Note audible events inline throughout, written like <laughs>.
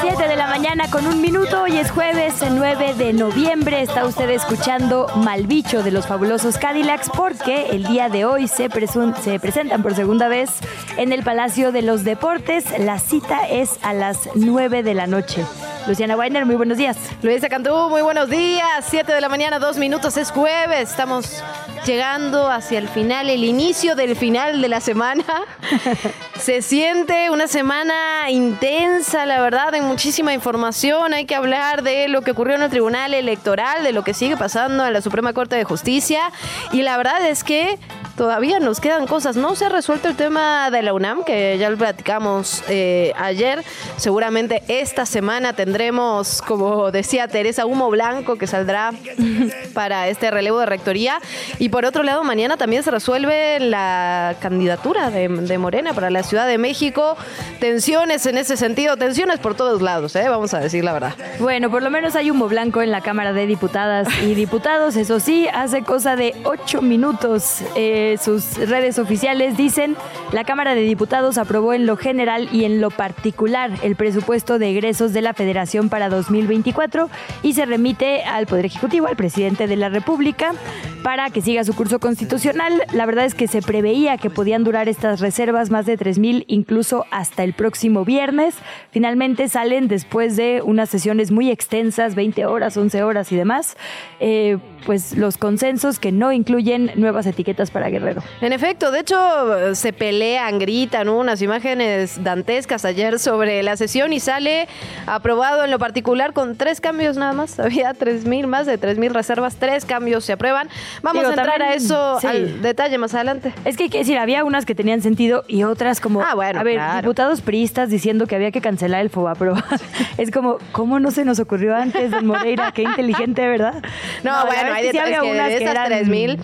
7 de la mañana con un minuto, hoy es jueves 9 de noviembre, está usted escuchando Malbicho de los fabulosos Cadillacs porque el día de hoy se, se presentan por segunda vez en el Palacio de los Deportes, la cita es a las 9 de la noche. Luciana Weiner, muy buenos días. Luisa Cantú, muy buenos días. 7 de la mañana, dos minutos, es jueves. Estamos llegando hacia el final, el inicio del final de la semana. <laughs> Se siente una semana intensa, la verdad, de muchísima información. Hay que hablar de lo que ocurrió en el Tribunal Electoral, de lo que sigue pasando en la Suprema Corte de Justicia. Y la verdad es que todavía nos quedan cosas. No se ha resuelto el tema de la UNAM, que ya lo platicamos eh, ayer. Seguramente esta semana tendremos, como decía Teresa, humo blanco que saldrá <laughs> para este relevo de rectoría. Y por otro lado, mañana también se resuelve la candidatura de, Morena para la Ciudad de México. Tensiones en ese sentido, tensiones por todos lados, ¿eh? vamos a decir la verdad. Bueno, por lo menos hay humo blanco en la Cámara de Diputadas y Diputados. Eso sí, hace cosa de ocho minutos. Eh, sus redes oficiales dicen, la Cámara de Diputados aprobó en lo general y en lo particular el presupuesto de egresos de la Federación para 2024 y se remite al Poder Ejecutivo, al presidente de la República, para que siga su curso constitucional. La verdad es que se preveía que podían durar estas reservas más de 3.000, incluso hasta el próximo viernes. Finalmente salen después de unas sesiones muy extensas, 20 horas, 11 horas y demás, eh, pues los consensos que no incluyen nuevas etiquetas para Guerrero. En efecto, de hecho se pelean, gritan unas imágenes dantescas ayer sobre la sesión y sale aprobado en lo particular con tres cambios nada más. <laughs> Había 3.000, más de 3.000 reservas, tres cambios se aprueban. Vamos a entrar a eso al detalle más adelante. Es que hay que decir, había unas que tenían sentido y otras como, ah, bueno, a ver, diputados priistas diciendo que había que cancelar el FOBAPRO. <laughs> es como, ¿cómo no se nos ocurrió antes, don Moreira? Qué inteligente, ¿verdad? No, bueno, hay detalles que, de esas 3000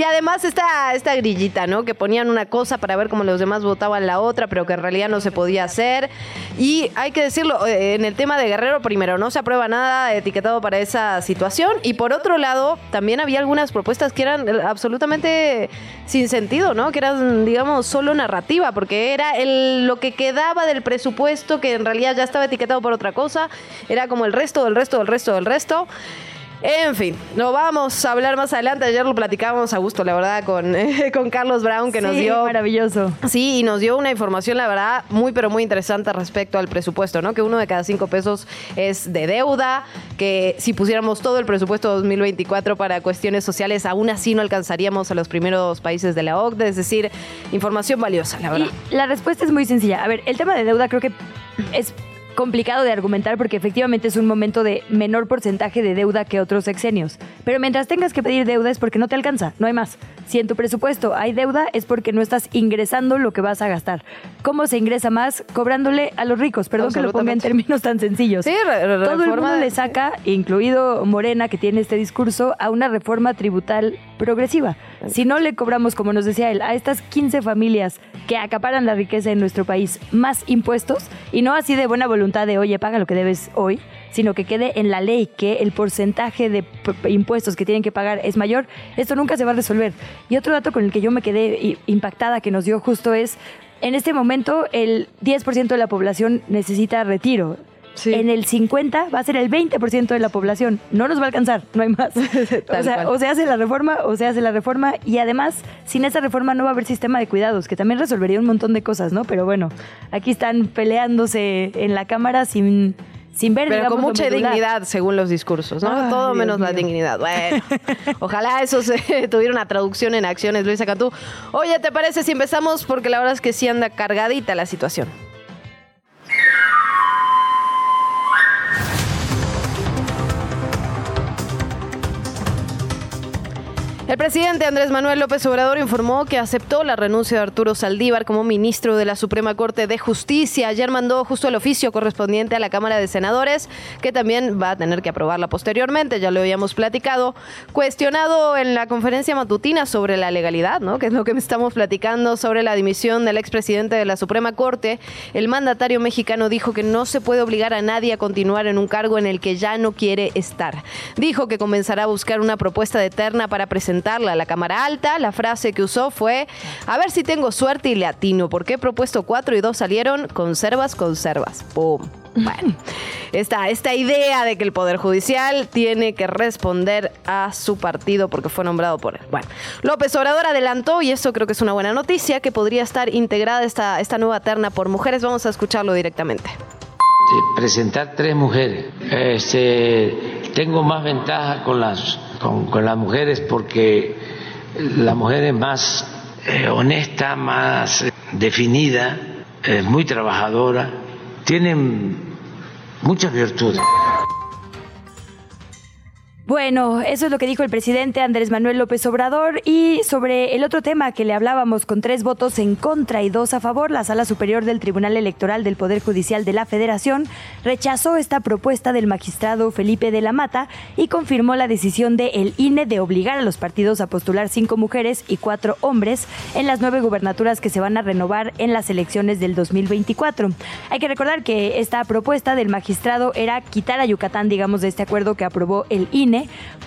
y además esta, esta grillita, ¿no? Que ponían una cosa para ver cómo los demás votaban la otra, pero que en realidad no se podía hacer. Y hay que decirlo, eh, en el tema de Guerrero, primero, no se aprueba nada etiquetado para esa situación. Y por otro lado, también había algunas propuestas que eran absolutamente sin sentido, ¿no? Que eran, digamos, solo narrativa, porque era el, lo que quedaba del presupuesto que en realidad ya estaba etiquetado por otra cosa. Era como el resto, del resto, del resto, del resto. En fin, lo vamos a hablar más adelante. Ayer lo platicábamos a gusto, la verdad, con, <laughs> con Carlos Brown, que nos dio. Maravilloso. Sí, y nos dio una información, la verdad, muy, pero muy interesante respecto al presupuesto, ¿no? Que uno de cada cinco pesos es de deuda, que si pusiéramos todo el presupuesto 2024 para cuestiones sociales, aún así no alcanzaríamos a los primeros países de la OCDE. Es decir, información valiosa, la verdad. Y la respuesta es muy sencilla. A ver, el tema de deuda creo que es complicado de argumentar porque efectivamente es un momento de menor porcentaje de deuda que otros sexenios. Pero mientras tengas que pedir deuda es porque no te alcanza, no hay más. Si en tu presupuesto hay deuda es porque no estás ingresando lo que vas a gastar. ¿Cómo se ingresa más? Cobrándole a los ricos. Perdón que lo ponga en términos tan sencillos. Sí, Todo el mundo le saca, incluido Morena que tiene este discurso, a una reforma tributal progresiva. Si no le cobramos, como nos decía él, a estas 15 familias que acaparan la riqueza en nuestro país más impuestos, y no así de buena voluntad de, oye, paga lo que debes hoy, sino que quede en la ley que el porcentaje de impuestos que tienen que pagar es mayor, esto nunca se va a resolver. Y otro dato con el que yo me quedé impactada que nos dio justo es, en este momento el 10% de la población necesita retiro. En el 50 va a ser el 20% de la población. No nos va a alcanzar, no hay más. <laughs> o, sea, o se hace la reforma o se hace la reforma y además sin esa reforma no va a haber sistema de cuidados, que también resolvería un montón de cosas, ¿no? Pero bueno, aquí están peleándose en la Cámara sin sin ver, Pero con mucha dignidad, según los discursos, ¿no? Todo menos la dignidad. Bueno, <laughs> ojalá eso se <laughs> tuviera una traducción en acciones, Luisa Cantú. Oye, ¿te parece si empezamos? Porque la verdad es que sí anda cargadita la situación. El presidente Andrés Manuel López Obrador informó que aceptó la renuncia de Arturo Saldívar como ministro de la Suprema Corte de Justicia. Ayer mandó justo el oficio correspondiente a la Cámara de Senadores, que también va a tener que aprobarla posteriormente, ya lo habíamos platicado. Cuestionado en la conferencia matutina sobre la legalidad, ¿no? que es lo que estamos platicando sobre la dimisión del expresidente de la Suprema Corte, el mandatario mexicano dijo que no se puede obligar a nadie a continuar en un cargo en el que ya no quiere estar. Dijo que comenzará a buscar una propuesta de terna para presentar a la Cámara Alta. La frase que usó fue, a ver si tengo suerte y le atino, porque he propuesto cuatro y dos salieron, conservas, conservas. ¡Pum! Bueno, esta, esta idea de que el Poder Judicial tiene que responder a su partido porque fue nombrado por él. Bueno, López Obrador adelantó, y eso creo que es una buena noticia, que podría estar integrada esta, esta nueva terna por mujeres. Vamos a escucharlo directamente. Presentar tres mujeres. Este, tengo más ventaja con las con, las mujeres porque la mujer es más eh, honesta, más eh, definida, es muy trabajadora, tienen muchas virtudes. Bueno, eso es lo que dijo el presidente Andrés Manuel López Obrador y sobre el otro tema que le hablábamos con tres votos en contra y dos a favor, la Sala Superior del Tribunal Electoral del Poder Judicial de la Federación rechazó esta propuesta del magistrado Felipe de la Mata y confirmó la decisión de el INE de obligar a los partidos a postular cinco mujeres y cuatro hombres en las nueve gubernaturas que se van a renovar en las elecciones del 2024. Hay que recordar que esta propuesta del magistrado era quitar a Yucatán, digamos, de este acuerdo que aprobó el INE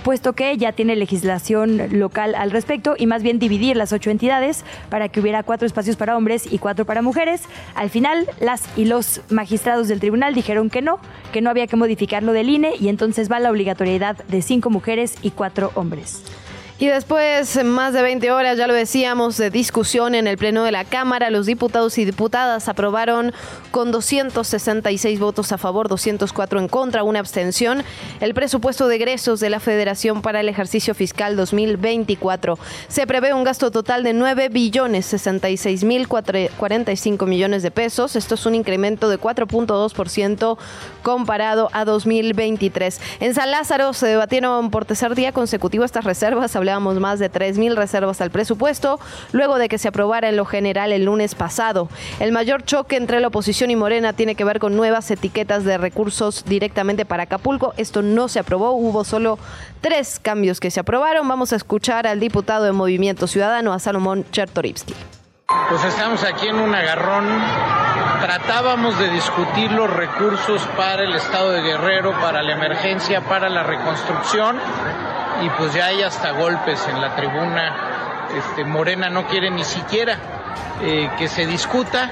puesto que ya tiene legislación local al respecto y más bien dividir las ocho entidades para que hubiera cuatro espacios para hombres y cuatro para mujeres. Al final, las y los magistrados del tribunal dijeron que no, que no había que modificar lo del INE y entonces va la obligatoriedad de cinco mujeres y cuatro hombres. Y después, más de 20 horas, ya lo decíamos, de discusión en el Pleno de la Cámara, los diputados y diputadas aprobaron con 266 votos a favor, 204 en contra, una abstención, el presupuesto de egresos de la Federación para el ejercicio fiscal 2024. Se prevé un gasto total de 9 billones 66 mil 45 millones de pesos. Esto es un incremento de 4.2% comparado a 2023. En San Lázaro se debatieron por tercer día consecutivo estas reservas hablábamos más de 3.000 reservas al presupuesto, luego de que se aprobara en lo general el lunes pasado. El mayor choque entre la oposición y Morena tiene que ver con nuevas etiquetas de recursos directamente para Acapulco. Esto no se aprobó, hubo solo tres cambios que se aprobaron. Vamos a escuchar al diputado de Movimiento Ciudadano, a Salomón Chertorivsky. Pues estamos aquí en un agarrón. Tratábamos de discutir los recursos para el estado de Guerrero, para la emergencia, para la reconstrucción y pues ya hay hasta golpes en la tribuna. Este, Morena no quiere ni siquiera eh, que se discuta.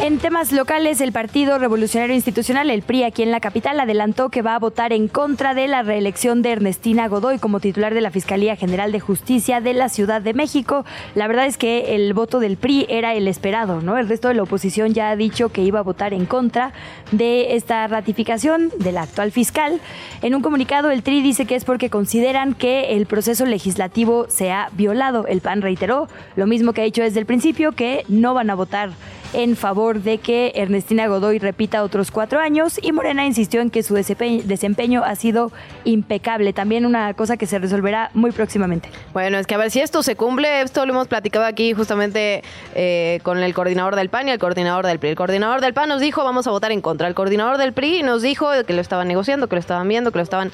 En temas locales, el Partido Revolucionario Institucional, el PRI, aquí en la capital, adelantó que va a votar en contra de la reelección de Ernestina Godoy como titular de la Fiscalía General de Justicia de la Ciudad de México. La verdad es que el voto del PRI era el esperado, ¿no? El resto de la oposición ya ha dicho que iba a votar en contra de esta ratificación de la actual fiscal. En un comunicado, el TRI dice que es porque consideran que el proceso legislativo se ha violado. El PAN reiteró lo mismo que ha dicho desde el principio, que no van a votar en favor de que Ernestina Godoy repita otros cuatro años y Morena insistió en que su desempeño ha sido impecable. También una cosa que se resolverá muy próximamente. Bueno, es que a ver si esto se cumple, esto lo hemos platicado aquí justamente eh, con el coordinador del PAN y el coordinador del PRI. El coordinador del PAN nos dijo vamos a votar en contra. El coordinador del PRI nos dijo que lo estaban negociando, que lo estaban viendo, que lo estaban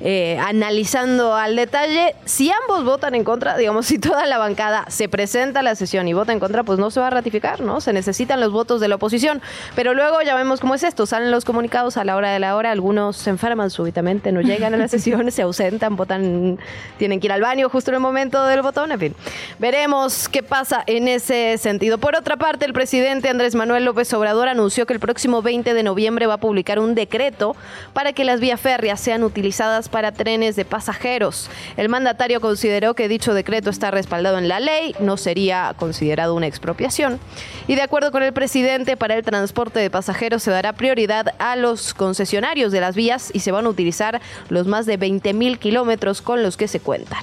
eh, analizando al detalle, si ambos votan en contra, digamos, <laughs> si toda la bancada se presenta a la sesión y vota en contra, pues no se va a ratificar, ¿no? Se necesitan los votos de la oposición. Pero luego ya vemos cómo es esto, salen los comunicados a la hora de la hora, algunos se enferman súbitamente, no llegan a la <laughs> sesión, se ausentan, votan, tienen que ir al baño justo en el momento del botón, en fin. Veremos qué pasa en ese sentido. Por otra parte, el presidente Andrés Manuel López Obrador anunció que el próximo 20 de noviembre va a publicar un decreto para que las vías férreas sean utilizadas para trenes de pasajeros. El mandatario consideró que dicho decreto está respaldado en la ley, no sería considerado una expropiación. Y de acuerdo con el presidente, para el transporte de pasajeros se dará prioridad a los concesionarios de las vías y se van a utilizar los más de 20 mil kilómetros con los que se cuentan.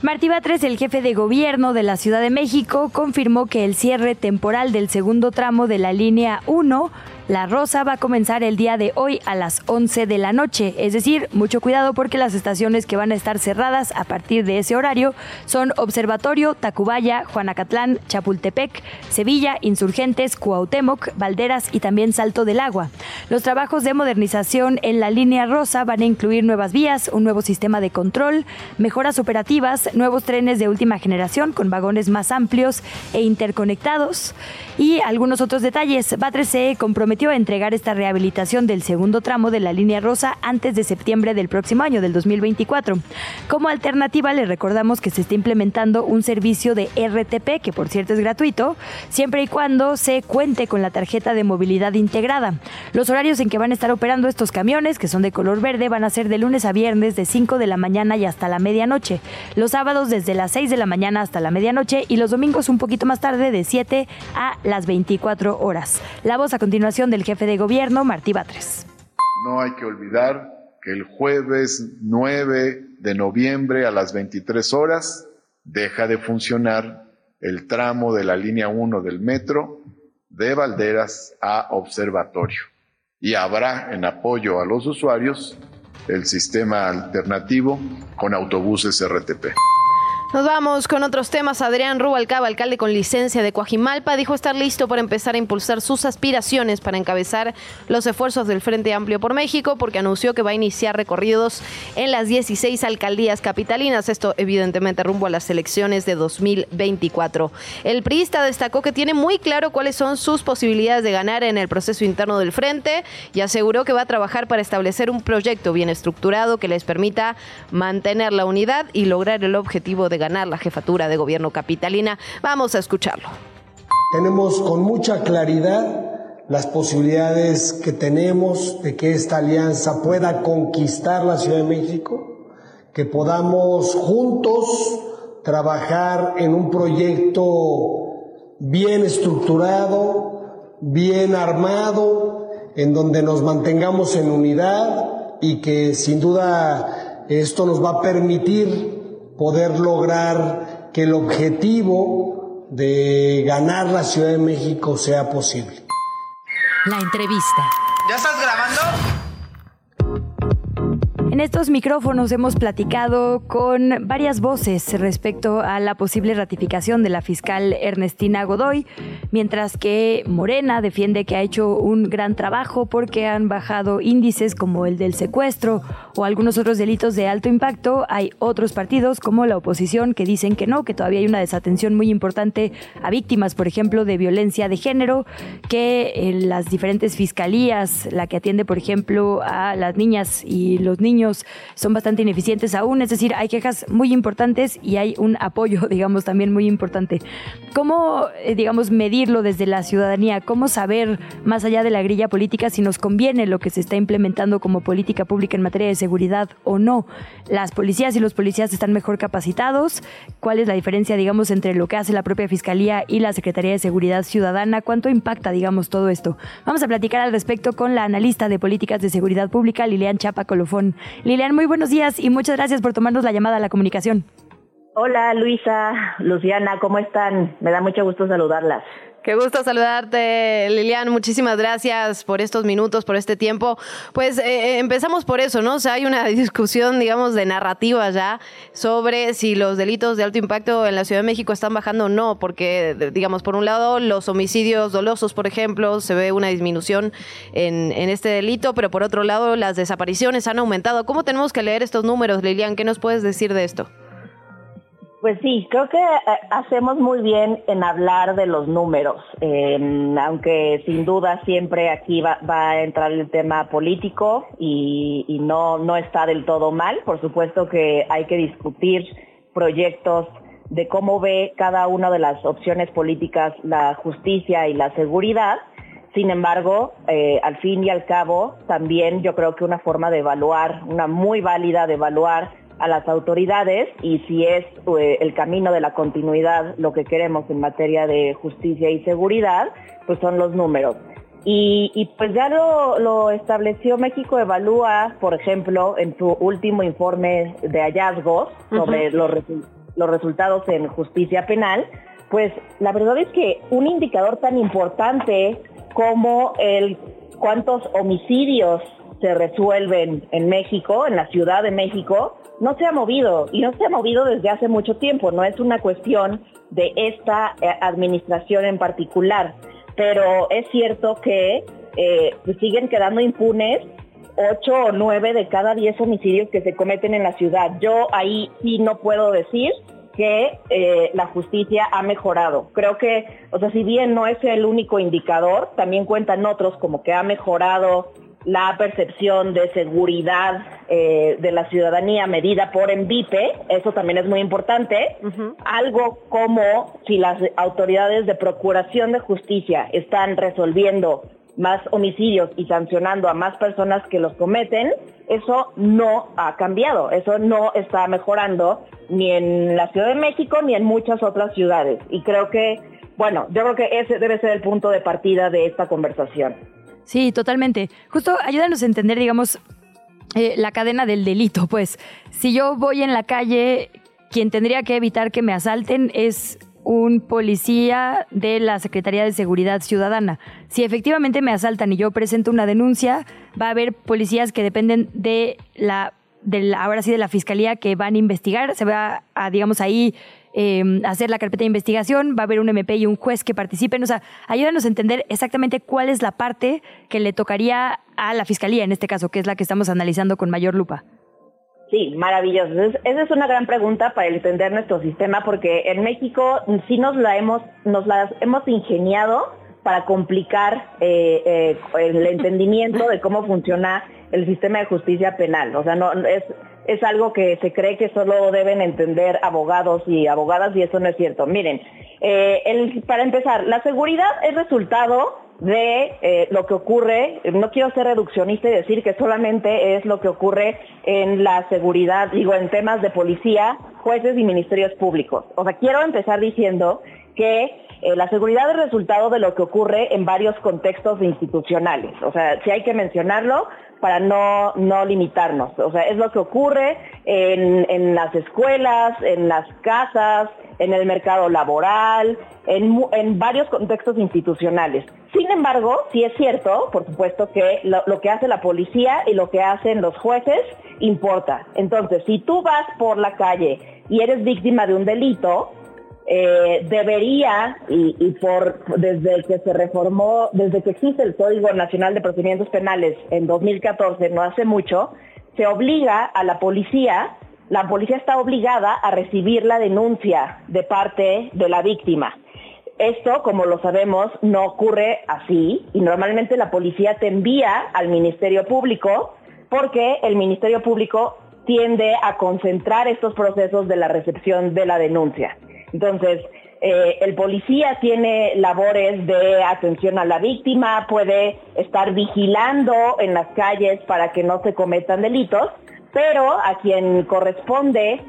Martí Batres, el jefe de gobierno de la Ciudad de México, confirmó que el cierre temporal del segundo tramo de la línea 1 La Rosa va a comenzar el día de hoy a las 11 de la noche, es decir, mucho cuidado porque las estaciones que van a estar cerradas a partir de ese horario son Observatorio, Tacubaya, Juanacatlán, Chapultepec, Sevilla, Insurgentes, Cuauhtémoc, Valderas y también Salto del Agua. Los trabajos de modernización en la línea rosa van a incluir nuevas vías, un nuevo sistema de control, mejoras operativas, nuevos trenes de última generación con vagones más amplios e interconectados y algunos otros detalles. Batre se comprometió a entregar esta rehabilitación del segundo tramo de la línea rosa antes de septiembre del próximo año, del 2024. Como alternativa, le recordamos que se está implementando un servicio de RTP, que por cierto es gratuito, siempre y cuando se cuente con la tarjeta de movilidad integrada. Los horarios en que van a estar operando estos camiones, que son de color verde, van a ser de lunes a viernes de 5 de la mañana y hasta la medianoche. Los sábados desde las 6 de la mañana hasta la medianoche y los domingos un poquito más tarde de 7 a las 24 horas. La voz a continuación del jefe de gobierno, Martí Batres. No hay que olvidar que el jueves 9 de noviembre a las 23 horas deja de funcionar el tramo de la línea 1 del metro de Valderas a Observatorio. Y habrá en apoyo a los usuarios el sistema alternativo con autobuses RTP. Nos vamos con otros temas. Adrián Rubalcaba, alcalde con licencia de Coajimalpa, dijo estar listo para empezar a impulsar sus aspiraciones para encabezar los esfuerzos del Frente Amplio por México, porque anunció que va a iniciar recorridos en las 16 alcaldías capitalinas. Esto, evidentemente, rumbo a las elecciones de 2024. El priista destacó que tiene muy claro cuáles son sus posibilidades de ganar en el proceso interno del Frente y aseguró que va a trabajar para establecer un proyecto bien estructurado que les permita mantener la unidad y lograr el objetivo de ganar la jefatura de gobierno capitalina. Vamos a escucharlo. Tenemos con mucha claridad las posibilidades que tenemos de que esta alianza pueda conquistar la Ciudad de México, que podamos juntos trabajar en un proyecto bien estructurado, bien armado, en donde nos mantengamos en unidad y que sin duda esto nos va a permitir poder lograr que el objetivo de ganar la Ciudad de México sea posible. La entrevista. ¿Ya estás grabando? En estos micrófonos hemos platicado con varias voces respecto a la posible ratificación de la fiscal Ernestina Godoy, mientras que Morena defiende que ha hecho un gran trabajo porque han bajado índices como el del secuestro o algunos otros delitos de alto impacto. Hay otros partidos como la oposición que dicen que no, que todavía hay una desatención muy importante a víctimas, por ejemplo, de violencia de género, que en las diferentes fiscalías, la que atiende, por ejemplo, a las niñas y los niños, son bastante ineficientes aún, es decir, hay quejas muy importantes y hay un apoyo, <laughs> digamos, también muy importante. ¿Cómo, eh, digamos, medirlo desde la ciudadanía? ¿Cómo saber, más allá de la grilla política, si nos conviene lo que se está implementando como política pública en materia de seguridad o no? ¿Las policías y los policías están mejor capacitados? ¿Cuál es la diferencia, digamos, entre lo que hace la propia Fiscalía y la Secretaría de Seguridad Ciudadana? ¿Cuánto impacta, digamos, todo esto? Vamos a platicar al respecto con la analista de políticas de seguridad pública, Lilian Chapa Colofón. Lilian, muy buenos días y muchas gracias por tomarnos la llamada a la comunicación. Hola Luisa, Luciana, ¿cómo están? Me da mucho gusto saludarlas. Qué gusto saludarte, Lilian. Muchísimas gracias por estos minutos, por este tiempo. Pues eh, eh, empezamos por eso, ¿no? O sea, hay una <laughs> discusión, digamos, de narrativa ya sobre si los delitos de alto impacto en la Ciudad de México están bajando o no, porque, digamos, por un lado, los homicidios dolosos, por ejemplo, se ve una disminución en, en este delito, pero por otro lado, las desapariciones han aumentado. ¿Cómo tenemos que leer estos números, Lilian? ¿Qué nos puedes decir de esto? Pues sí, creo que eh, hacemos muy bien en hablar de los números, aunque sin duda siempre aquí va, a entrar el tema político y, no, no está del todo mal. Por supuesto que hay que discutir proyectos de cómo ve cada una de las opciones políticas la justicia y la seguridad. Sin embargo, eh, al fin y al cabo, también yo creo que una forma de evaluar, una muy válida de evaluar a las autoridades y si es eh, el camino de la continuidad lo que queremos en materia de justicia y seguridad, pues son los números. Y, pues ya lo, estableció México Evalúa, por ejemplo, en su último informe de hallazgos sobre los, los resultados en justicia penal, pues la verdad es que un indicador tan importante como el cuántos homicidios se resuelven en México, en la Ciudad de México, no se ha movido y no se ha movido desde hace mucho tiempo. No es una cuestión de esta eh, administración en particular, pero es cierto que eh, siguen quedando impunes ocho o nueve de cada diez homicidios que se cometen en la ciudad. Yo ahí sí no puedo decir que eh, la justicia ha mejorado. Creo que, o sea, si bien no es el único indicador, también cuentan otros como que ha mejorado la percepción de seguridad eh, de la ciudadanía medida por ENVIPE, eso también es muy importante, algo como si las autoridades de procuración de justicia están resolviendo más homicidios y sancionando a más personas que los cometen, eso no ha cambiado, eso no está mejorando ni en la Ciudad de México ni en muchas otras ciudades. Y creo que, bueno, yo creo que ese debe ser el punto de partida de esta conversación. Sí, totalmente. Justo ayúdanos a entender, digamos, eh, la cadena del delito. Pues si yo voy en la calle, quien tendría que evitar que me asalten es un policía de la Secretaría de Seguridad Ciudadana. Si efectivamente me asaltan y yo presento una denuncia, va a haber policías que dependen de la, de ahora sí de la fiscalía que van a investigar, se va a, digamos ahí Em, hacer la carpeta de investigación, va a haber un MP y un juez que participen. O sea, ayúdanos a entender exactamente cuál es la parte que le tocaría a la fiscalía en este caso, que es la que estamos analizando con mayor lupa. Sí, maravilloso. esa es una gran pregunta para entender nuestro sistema, porque en México sí nos la hemos, nos la hemos ingeniado para complicar eh, eh, el entendimiento de cómo funciona el sistema de justicia penal. O sea, no es es algo que se cree que solo deben entender abogados y abogadas y eso no es cierto. Miren, eh, para empezar, la seguridad es resultado de eh, lo que ocurre, no quiero ser reduccionista y decir que solamente es lo que ocurre en la seguridad, digo, en temas de policía, jueces y ministerios públicos. O sea, quiero empezar diciendo que eh, la seguridad es resultado de lo que ocurre en varios contextos institucionales. O sea, si hay que mencionarlo, para no, no limitarnos. O sea, es lo que ocurre en, en las escuelas, en las casas, en el mercado laboral, en, en, varios contextos institucionales. Sin embargo, sí es cierto, por supuesto, que lo, lo, que hace la policía y lo que hacen los jueces importa. Entonces, si tú vas por la calle y eres víctima de un delito, eh, debería, y, y, por desde que se reformó, desde que existe el Código Nacional de Procedimientos Penales en 2014, no hace mucho, se obliga a la policía, la policía está obligada a recibir la denuncia de parte de la víctima. Esto, como lo sabemos, no ocurre así y normalmente la policía te envía al Ministerio Público porque el Ministerio Público tiende a concentrar estos procesos de la recepción de la denuncia. Entonces, eh, el policía tiene labores de atención a la víctima, puede estar vigilando en las calles para que no se cometan delitos, pero a quien corresponde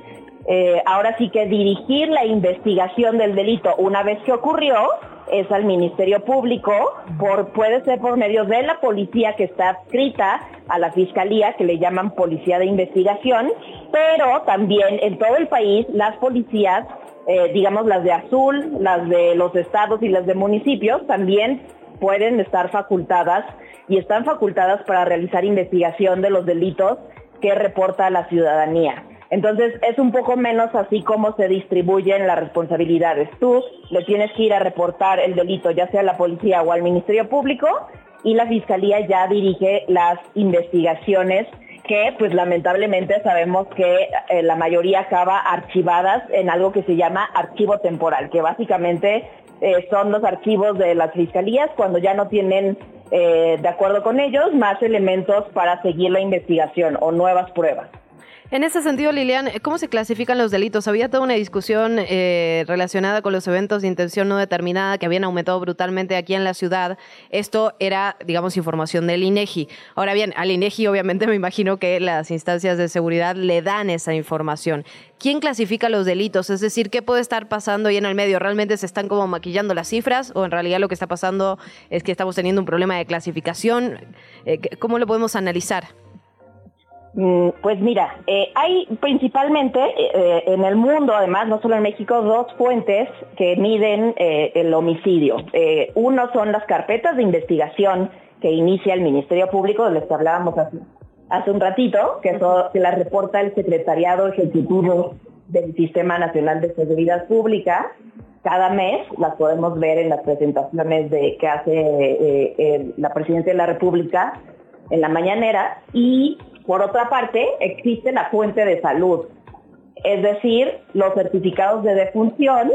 eh, ahora sí que dirigir la investigación del delito una vez que ocurrió es al Ministerio Público, por, puede ser por medio de la policía que está adscrita a la Fiscalía, que le llaman Policía de Investigación, pero también en todo el país las policías eh, digamos las de azul, las de los estados y las de municipios, también pueden estar facultadas y están facultadas para realizar investigación de los delitos que reporta la ciudadanía. Entonces es un poco menos así como se distribuyen las responsabilidades. Tú le tienes que ir a reportar el delito ya sea a la policía o al Ministerio Público y la Fiscalía ya dirige las investigaciones que pues lamentablemente sabemos que eh, la mayoría acaba archivadas en algo que se llama archivo temporal, que básicamente eh, son los archivos de las fiscalías cuando ya no tienen, eh, de acuerdo con ellos, más elementos para seguir la investigación o nuevas pruebas. En ese sentido, Lilian, ¿cómo se clasifican los delitos? Había toda una discusión eh, relacionada con los eventos de intención no determinada que habían aumentado brutalmente aquí en la ciudad. Esto era, digamos, información del INEGI. Ahora bien, al INEGI obviamente me imagino que las instancias de seguridad le dan esa información. ¿Quién clasifica los delitos? Es decir, ¿qué puede estar pasando ahí en el medio? ¿Realmente se están como maquillando las cifras o en realidad lo que está pasando es que estamos teniendo un problema de clasificación? Eh, ¿Cómo lo podemos analizar? Mm, pues mira, eh, hay principalmente eh, en el mundo, además, no solo en México, dos fuentes que miden eh, el homicidio. uno son las carpetas de investigación que inicia el Ministerio Público, de los que hablábamos hace, hace un ratito, que, las reporta el Secretariado Ejecutivo del Sistema Nacional de Seguridad Pública. Cada mes las podemos ver en las presentaciones de que hace eh, la Presidencia de la República en la mañanera. Y por otra parte, existe la fuente de salud, es decir, los certificados de defunción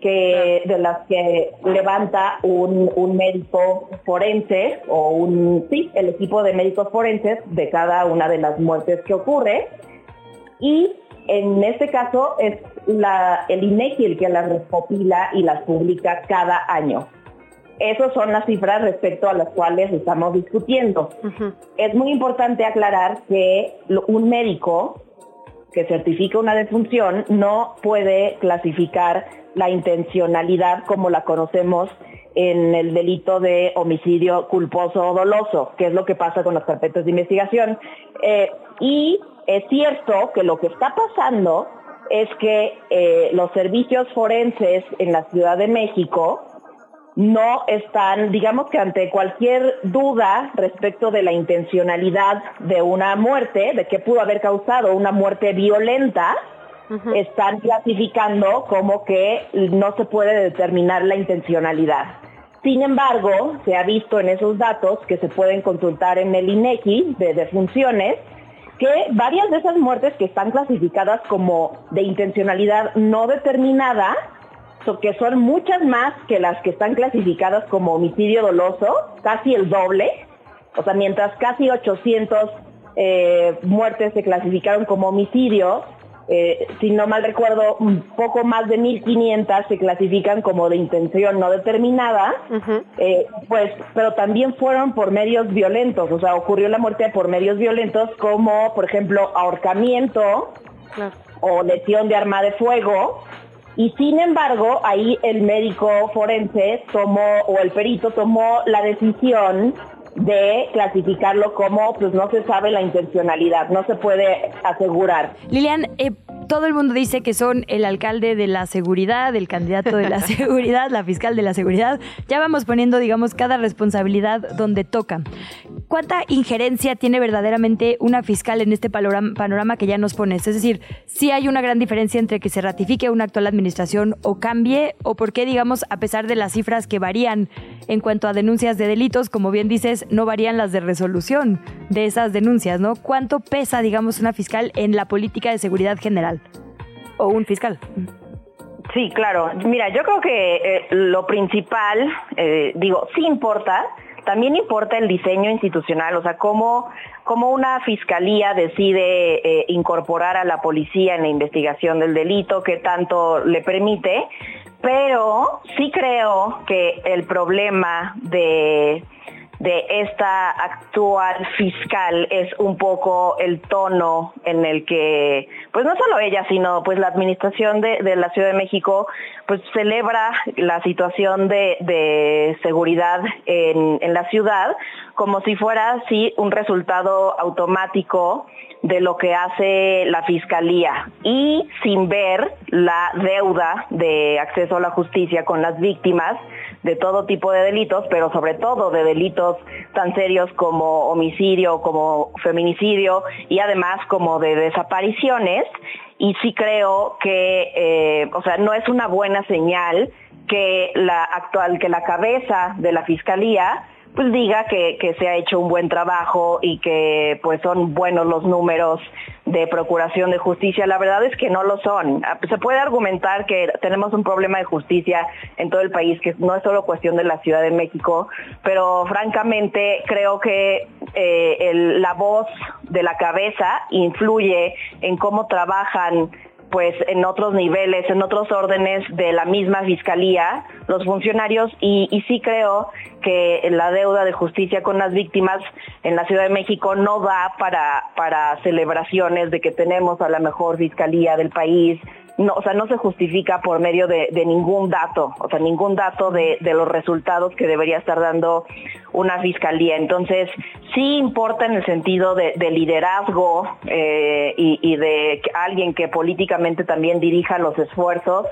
que de las que levanta un, un, médico forense o un sí, el equipo de médicos forenses de cada una de las muertes que ocurre y en este caso es la, el INEGI el que las recopila y las publica cada año. Esas son las cifras respecto a las cuales estamos discutiendo. Es muy importante aclarar que un médico que certifica una defunción no puede clasificar la intencionalidad como la conocemos en el delito de homicidio culposo o doloso, que es lo que pasa con las carpetas de investigación. Eh, y es cierto que lo que está pasando es que eh, los servicios forenses en la Ciudad de México no están, digamos que ante cualquier duda respecto de la intencionalidad de una muerte, de qué pudo haber causado una muerte violenta, están clasificando como que no se puede determinar la intencionalidad. Sin embargo, se ha visto en esos datos que se pueden consultar en el INEGI de defunciones que varias de esas muertes que están clasificadas como de intencionalidad no determinada que son muchas más que las que están clasificadas como homicidio doloso, casi el doble. O sea, mientras casi 800 eh, muertes se clasificaron como homicidio, eh, si no mal recuerdo, un poco más de 1.500 se clasifican como de intención no determinada, eh, pues, pero también fueron por medios violentos, o sea, ocurrió la muerte por medios violentos como, por ejemplo, ahorcamiento o lesión de arma de fuego, y sin embargo, ahí el médico forense tomó, o el perito tomó la decisión de clasificarlo como, pues no se sabe la intencionalidad, no se puede asegurar. Lilian, eh, todo el mundo dice que son el alcalde de la seguridad, el candidato de la <laughs> seguridad, la fiscal de la seguridad. Ya vamos poniendo, digamos, cada responsabilidad donde toca. ¿Cuánta injerencia tiene verdaderamente una fiscal en este panorama que ya nos pones? Es decir, si hay una gran diferencia entre que se ratifique una actual administración o cambie, o por qué, digamos, a pesar de las cifras que varían en cuanto a denuncias de delitos, como bien dices, no varían las de resolución de esas denuncias, ¿no? ¿Cuánto pesa, digamos, una fiscal en la política de seguridad general? O un fiscal. Sí, claro. Mira, yo creo que eh, lo principal, eh, digo, sí importa, también importa el diseño institucional, o sea, cómo, cómo una fiscalía decide eh, incorporar a la policía en la investigación del delito, qué tanto le permite, pero sí creo que el problema de de esta actual fiscal es un poco el tono en el que, pues no solo ella, sino pues la administración de, la Ciudad de México, pues celebra la situación de, seguridad en, en, la ciudad como si fuera así un resultado automático de lo que hace la Fiscalía y sin ver la deuda de acceso a la justicia con las víctimas de todo tipo de delitos, pero sobre todo de delitos tan serios como homicidio, como feminicidio y además como de desapariciones. Y sí creo que, eh, o sea, no es una buena señal que la actual, que la cabeza de la fiscalía pues diga que, que, se ha hecho un buen trabajo y que pues son buenos los números de procuración de justicia. La verdad es que no lo son. Ah, se puede argumentar que tenemos un problema de justicia en todo el país, que no es solo cuestión de la Ciudad de México, pero francamente creo que eh, la voz de la cabeza influye en cómo trabajan pues en otros niveles, en otros órdenes de la misma fiscalía, los funcionarios, y, sí creo que la deuda de justicia con las víctimas en la Ciudad de México no da para, para celebraciones de que tenemos a la mejor fiscalía del país, no, o sea, no se justifica por medio de, ningún dato, o sea, ningún dato de, los resultados que debería estar dando una fiscalía. Entonces, sí importa en el sentido de, liderazgo eh, y, de alguien que políticamente también dirija los esfuerzos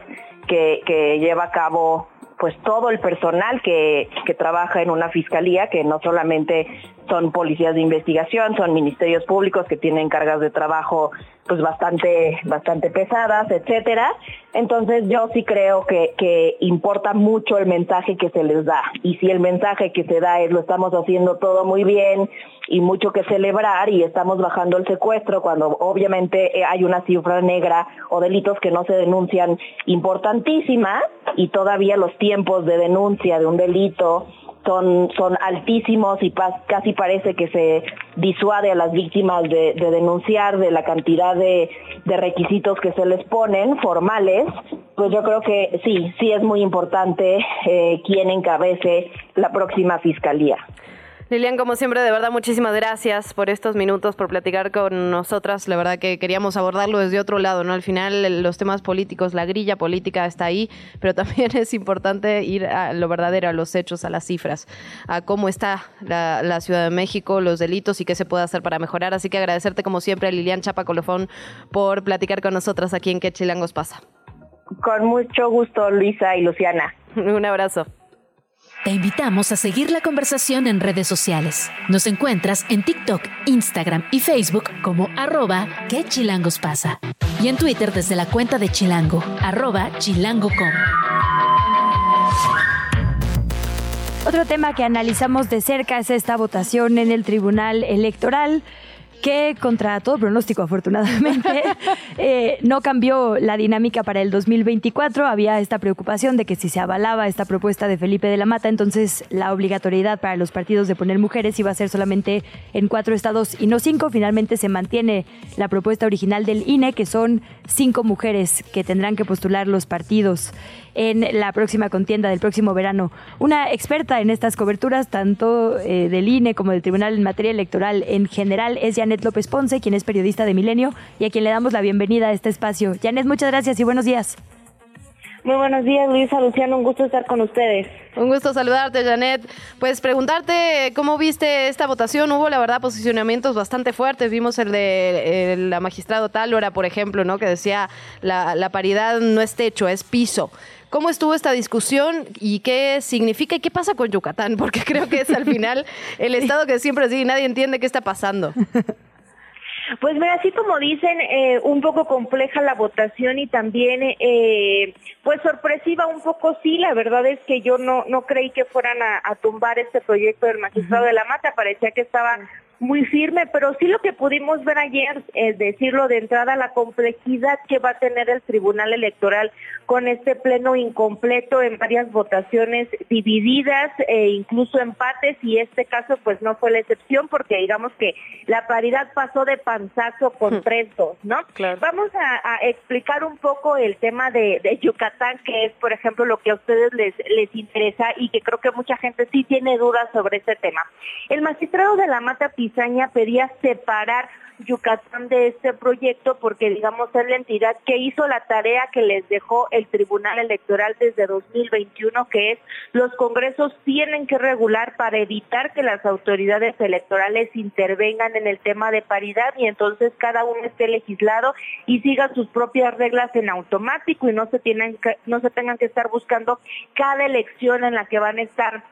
que, lleva a cabo pues todo el personal que, que trabaja en una fiscalía, que no solamente son policías de investigación, son ministerios públicos que tienen cargas de trabajo pues bastante, bastante pesadas, etcétera. Entonces yo sí creo que, que importa mucho el mensaje que se les da. Y si el mensaje que se da es lo estamos haciendo todo muy bien y mucho que celebrar y estamos bajando el secuestro cuando obviamente eh, hay una cifra negra o delitos que no se denuncian importantísima y todavía los tiempos de denuncia de un delito son, son altísimos y casi parece que se disuade a las víctimas de, denunciar de la cantidad de, requisitos que se les ponen formales, pues yo creo que sí, sí es muy importante eh, quién encabece la próxima fiscalía. Lilian, como siempre, de verdad, muchísimas gracias por estos minutos, por platicar con nosotras. La verdad que queríamos abordarlo desde otro lado, ¿no? Al final, los temas políticos, la grilla política está ahí, <laughs> pero también es importante ir a lo verdadero, a los hechos, a las cifras, a cómo está la, Ciudad de México, los delitos y qué se puede hacer para mejorar. Así que agradecerte, como siempre, a Lilian Chapa Colofón por platicar con nosotras aquí en Que Chilangos pasa. Con mucho gusto, Luisa y Luciana. <laughs> Un abrazo. Te invitamos a seguir la conversación en redes sociales. Nos encuentras en TikTok, Instagram y Facebook como arroba que chilangos pasa. Y en Twitter desde la cuenta de Chilango, arroba chilango.com. Otro tema que analizamos de cerca es esta votación en el Tribunal Electoral que contra todo pronóstico, afortunadamente, <laughs> eh, no cambió la dinámica para el 2024. Había esta preocupación de que si se avalaba esta propuesta de Felipe de la Mata, entonces la obligatoriedad para los partidos de poner mujeres iba a ser solamente en cuatro estados y no cinco. Finalmente se mantiene la propuesta original del INE, que son cinco mujeres que tendrán que postular los partidos en la próxima contienda del próximo verano. Una experta en estas coberturas, tanto eh, del INE como del Tribunal en materia electoral en general, es Janet López Ponce, quien es periodista de Milenio y a quien le damos la bienvenida a este espacio. Janet, muchas gracias y buenos días. Muy buenos días, Luisa Luciano, un gusto estar con ustedes. Un gusto saludarte, Janet. Pues preguntarte cómo viste esta votación. Hubo, la verdad, posicionamientos bastante fuertes. Vimos el de la magistrado Tálora, por ejemplo, ¿no? Que decía la, la paridad no es techo, es piso. ¿Cómo estuvo esta discusión y qué significa y qué pasa con Yucatán? <laughs> Porque creo que es al final el estado que siempre sí, nadie entiende qué está pasando. Pues mira, así como dicen, eh, un poco compleja la votación y también, eh, pues sorpresiva un poco sí, la verdad es que yo no, no creí que fueran a, tumbar este proyecto del magistrado de la Mata, parecía que estaba muy firme, pero sí lo que pudimos ver ayer, es decirlo de entrada, la complejidad que va a tener el Tribunal Electoral con este pleno incompleto en varias votaciones divididas e incluso empates y este caso pues no fue la excepción porque digamos que la paridad pasó de panzazo con hmm. tres dos, ¿no? Vamos a, explicar un poco el tema de, de, Yucatán, que es por ejemplo lo que a ustedes les, les interesa y que creo que mucha gente sí tiene dudas sobre este tema. El magistrado de la Mata pedía separar Yucatán de este proyecto porque digamos es la entidad que hizo la tarea que les dejó el Tribunal Electoral desde 2021 que es los congresos tienen que regular para evitar que las autoridades electorales intervengan en el tema de paridad y entonces cada uno esté legislado y siga sus propias reglas en automático y no se tienen no se tengan que estar buscando cada elección en la que van a estar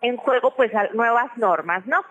en juego pues nuevas normas, ¿no?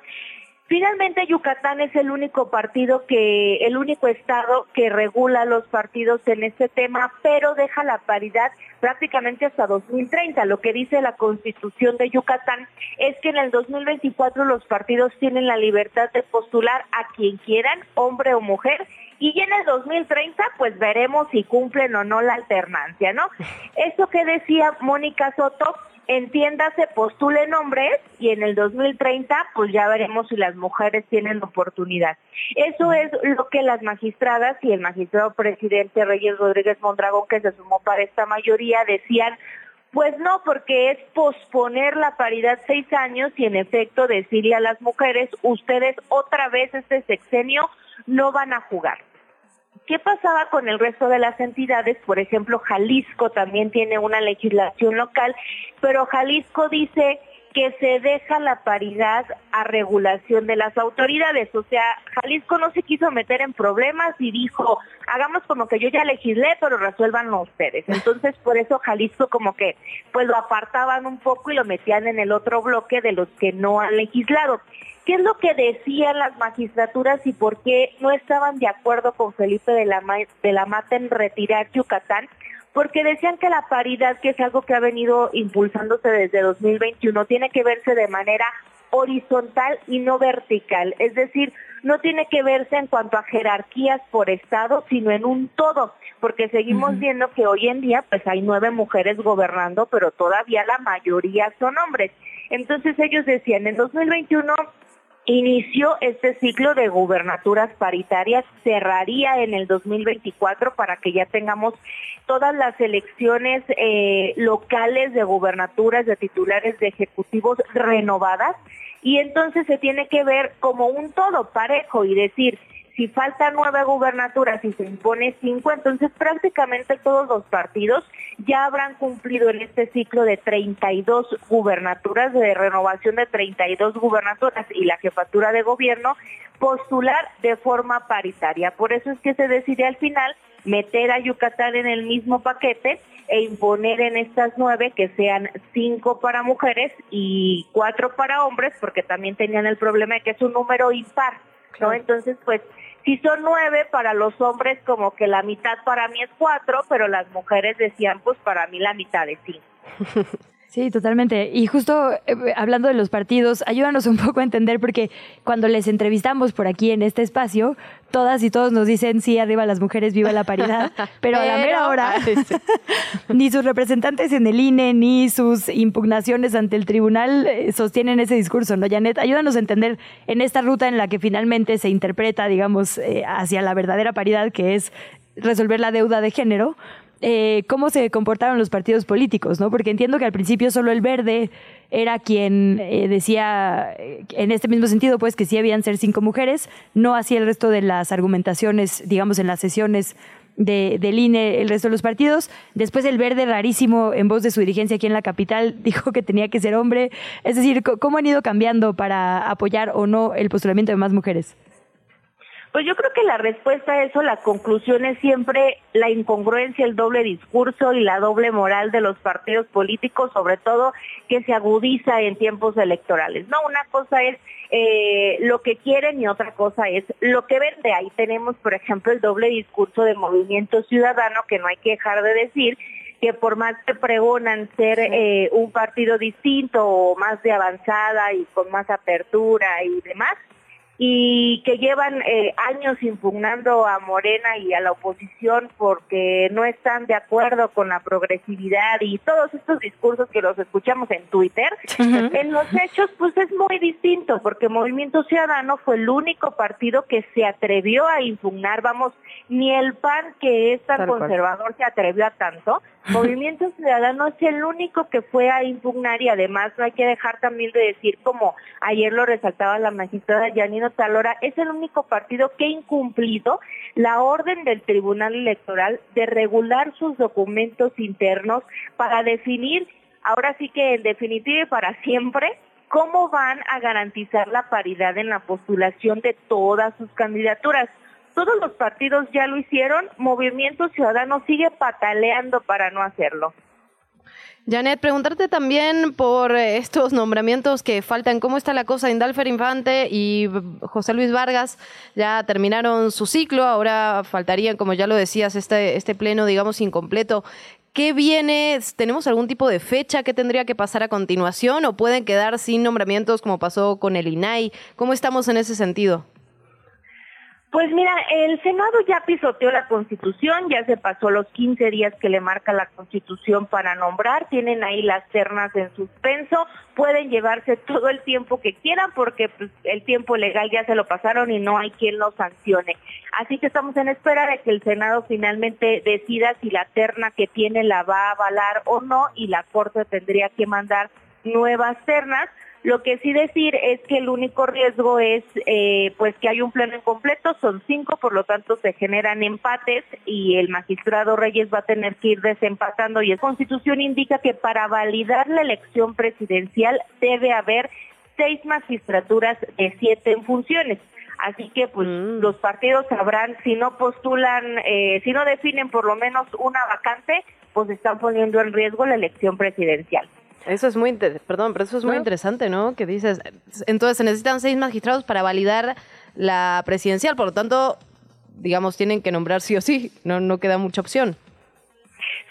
Finalmente Yucatán es el único partido que, el único estado que regula los partidos en este tema, pero deja la paridad prácticamente hasta 2030. Lo que dice la constitución de Yucatán es que en el 2024 los partidos tienen la libertad de postular a quien quieran, hombre o mujer, y en el 2030 pues veremos si cumplen o no la alternancia, ¿no? <laughs> Eso que decía Mónica Soto entiéndase, postulen hombres y en el 2030 pues ya veremos si las mujeres tienen oportunidad. Eso es lo que las magistradas y el magistrado presidente Reyes Rodríguez Mondragón, que se sumó para esta mayoría, decían pues no, porque es posponer la paridad seis años y en efecto decirle a las mujeres, ustedes otra vez este sexenio no van a jugar. ¿Qué pasaba con el resto de las entidades? Por ejemplo, Jalisco también tiene una legislación local, pero Jalisco dice que se deja la paridad a regulación de las autoridades. O sea, Jalisco no se quiso meter en problemas y dijo, hagamos como que yo ya legislé, pero resuélvanlo ustedes. Entonces, por eso Jalisco como que pues lo apartaban un poco y lo metían en el otro bloque de los que no han legislado. ¿Qué es lo que decían las magistraturas y por qué no estaban de acuerdo con Felipe de la, de la Mata en retirar Yucatán? Porque decían que la paridad, que es algo que ha venido impulsándose desde 2021, tiene que verse de manera horizontal y no vertical, es decir, no tiene que verse en cuanto a jerarquías por estado, sino en un todo, porque seguimos viendo que hoy en día pues hay nueve mujeres gobernando, pero todavía la mayoría son hombres. Entonces ellos decían, en 2021 inició este ciclo de gubernaturas paritarias, cerraría en el 2024 para que ya tengamos todas las elecciones eh, locales de gubernaturas, de titulares de ejecutivos renovadas. Y entonces se tiene que ver como un todo parejo y decir, si faltan nueve gubernaturas y se impone cinco, entonces prácticamente todos los partidos ya habrán cumplido en este ciclo de 32 gubernaturas, de renovación de 32 gubernaturas y la jefatura de gobierno, postular de forma paritaria. Por eso es que se decide al final meter a Yucatán en el mismo paquete e imponer en estas nueve que sean cinco para mujeres y cuatro para hombres, porque también tenían el problema de que es un número impar, ¿no? Entonces, pues si son nueve, para los hombres como que la mitad para mí es cuatro, pero las mujeres decían, pues para mí la mitad es cinco. <laughs> Sí, totalmente. Y justo eh, hablando de los partidos, ayúdanos un poco a entender porque cuando les entrevistamos por aquí en este espacio, todas y todos nos dicen sí, arriba las mujeres, viva la paridad, <laughs> pero, a la mera hora <laughs> ni sus representantes en el INE ni sus impugnaciones ante el tribunal eh, sostienen ese discurso, ¿no, Janet? Ayúdanos a entender en esta ruta en la que finalmente se interpreta, digamos, eh, hacia la verdadera paridad que es resolver la deuda de género, eh, cómo se comportaron los partidos políticos, ¿no? Porque entiendo que al principio solo el verde era quien eh, decía, eh, en este mismo sentido, pues que sí habían ser cinco mujeres, no hacía el resto de las argumentaciones, digamos, en las sesiones de, del INE, el resto de los partidos. Después el verde, rarísimo, en voz de su dirigencia aquí en la capital, <laughs> dijo que tenía que ser hombre. Es decir, ¿cómo han ido cambiando para apoyar o no el postulamiento de más mujeres? Pues yo creo que la respuesta a eso, la conclusión es siempre la incongruencia, el doble discurso y la doble moral de los partidos políticos, sobre todo que se agudiza en tiempos electorales. No, una cosa es eh, lo que quieren y otra cosa es lo que vende. Ahí tenemos, por ejemplo, el doble discurso de Movimiento Ciudadano, que no hay que dejar de decir, que por más que pregonan ser eh, un partido distinto o más de avanzada y con más apertura y demás, y que llevan eh, años impugnando a Morena y a la oposición porque no están de acuerdo con la progresividad y todos estos discursos que los escuchamos en Twitter, en los hechos pues es muy distinto porque Movimiento Ciudadano fue el único partido que se atrevió a impugnar, vamos, ni el PAN que es tan conservador se atrevió a tanto, Movimiento Ciudadano es el único que fue a impugnar y además no hay que dejar también de decir, como ayer lo resaltaba la magistrada Janino Talora, es el único partido que ha incumplido la orden del Tribunal Electoral de regular sus documentos internos para definir, ahora sí que en definitiva y para siempre, cómo van a garantizar la paridad en la postulación de todas sus candidaturas. Todos los partidos ya lo hicieron, Movimiento Ciudadano sigue pataleando para no hacerlo. Janet, preguntarte también por estos nombramientos que faltan. ¿Cómo está la cosa? Indalfer Infante y José Luis Vargas ya terminaron su ciclo. Ahora faltarían, como ya lo decías, este, este pleno, digamos, incompleto. ¿Qué viene? ¿Tenemos algún tipo de fecha que tendría que pasar a continuación o pueden quedar sin nombramientos como pasó con el INAI? ¿Cómo estamos en ese sentido? Pues mira, el Senado ya pisoteó la Constitución, ya se pasó los 15 días que le marca la Constitución para nombrar, tienen ahí las ternas en suspenso, pueden llevarse todo el tiempo que quieran porque pues, el tiempo legal ya se lo pasaron y no hay quien lo sancione. Así que estamos en espera de que el Senado finalmente decida si la terna que tiene la va a avalar o no y la Corte tendría que mandar nuevas ternas Lo que sí decir es que el único riesgo es eh, pues que hay un pleno incompleto, son cinco, por lo tanto se generan empates y el magistrado Reyes va a tener que ir desempatando y la Constitución indica que para validar la elección presidencial debe haber seis magistraturas de siete en funciones. Así que pues mm. los partidos sabrán si no postulan, eh, si no definen por lo menos una vacante, pues están poniendo en riesgo la elección presidencial. Eso es muy, perdón, pero eso es muy interesante, ¿no? Que dices, entonces se necesitan seis magistrados para validar la presidencial, por lo tanto, digamos, tienen que nombrar sí o sí, no, no queda mucha opción.